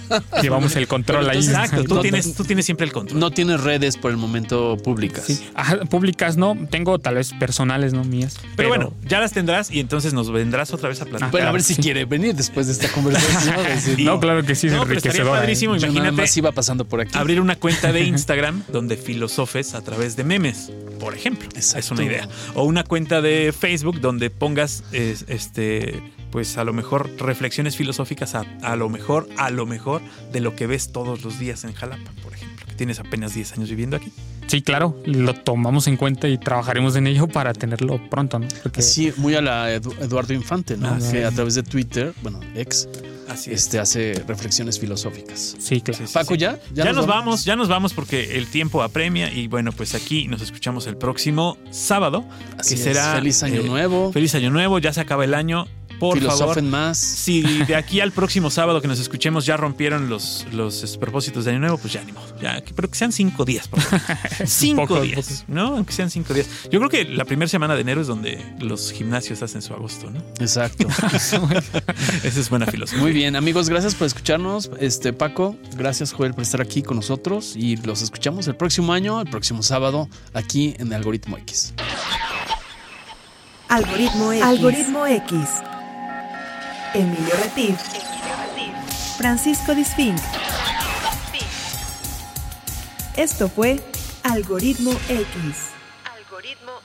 D: Llevamos el control ahí.
C: Exacto, tú tienes, tú tienes siempre el control.
B: No tienes redes por el momento públicas.
D: Sí. Ajá, públicas no, tengo tal vez personales, no mías.
C: pero, bueno, ya las tendrás y entonces nos vendrás otra vez a platicar.
B: Bueno, a ver si quiere venir después de esta conversación. Decir,
D: no, claro que sí, es
C: No, pero estaría
D: enriquecedora. ¿eh?
C: padrísimo.
B: yo nada
C: Imagínate
B: más iba pasando por aquí.
C: abrir una cuenta de Instagram donde filosofes a través de memes, por ejemplo. Es
B: Exacto.
C: una idea. O una cuenta de Facebook donde pongas es- este pues a lo mejor reflexiones filosóficas a, a lo mejor, a lo mejor de lo que ves todos los días en Jalapa, por ejemplo, que tienes apenas 10 años viviendo aquí.
D: Sí, claro, lo tomamos en cuenta y trabajaremos en ello para tenerlo pronto, ¿no? Porque
B: Sí, muy a la Edu- Eduardo Infante, ¿no?
C: Ah,
B: que
C: sí.
B: a través de Twitter, bueno, ex,
C: Así es.
B: este hace reflexiones filosóficas.
D: sí, claro.
C: Sí, sí,
B: Paco,
C: sí.
B: ¿ya?
C: Ya, nos vamos? ya nos vamos porque el tiempo apremia y bueno, pues aquí nos escuchamos el próximo sábado,
B: Así
C: que
B: es.
C: será
B: Feliz Año
C: eh,
B: Nuevo.
C: Feliz año nuevo, ya se acaba el año. Por favor,
B: más.
C: si de aquí al próximo sábado que nos escuchemos ya rompieron los, los eh, propósitos de año nuevo, pues ya ni modo. Ya, que- pero que sean cinco días, por favor. cinco
D: Pocos,
C: días. ¿no? Aunque sean cinco días. Yo creo que la primera semana de enero es donde los gimnasios hacen su agosto, ¿no?
B: Exacto.
C: Esa es buena filosofía.
B: Muy bien, amigos, gracias por escucharnos. Este Paco, gracias Joel por estar aquí con nosotros y los escuchamos el próximo año, el próximo sábado, aquí en Algoritmo X.
A: Algoritmo X. Algoritmo X. Emilio Retif. Francisco Disfink. Esto fue Algoritmo X. Algoritmo X.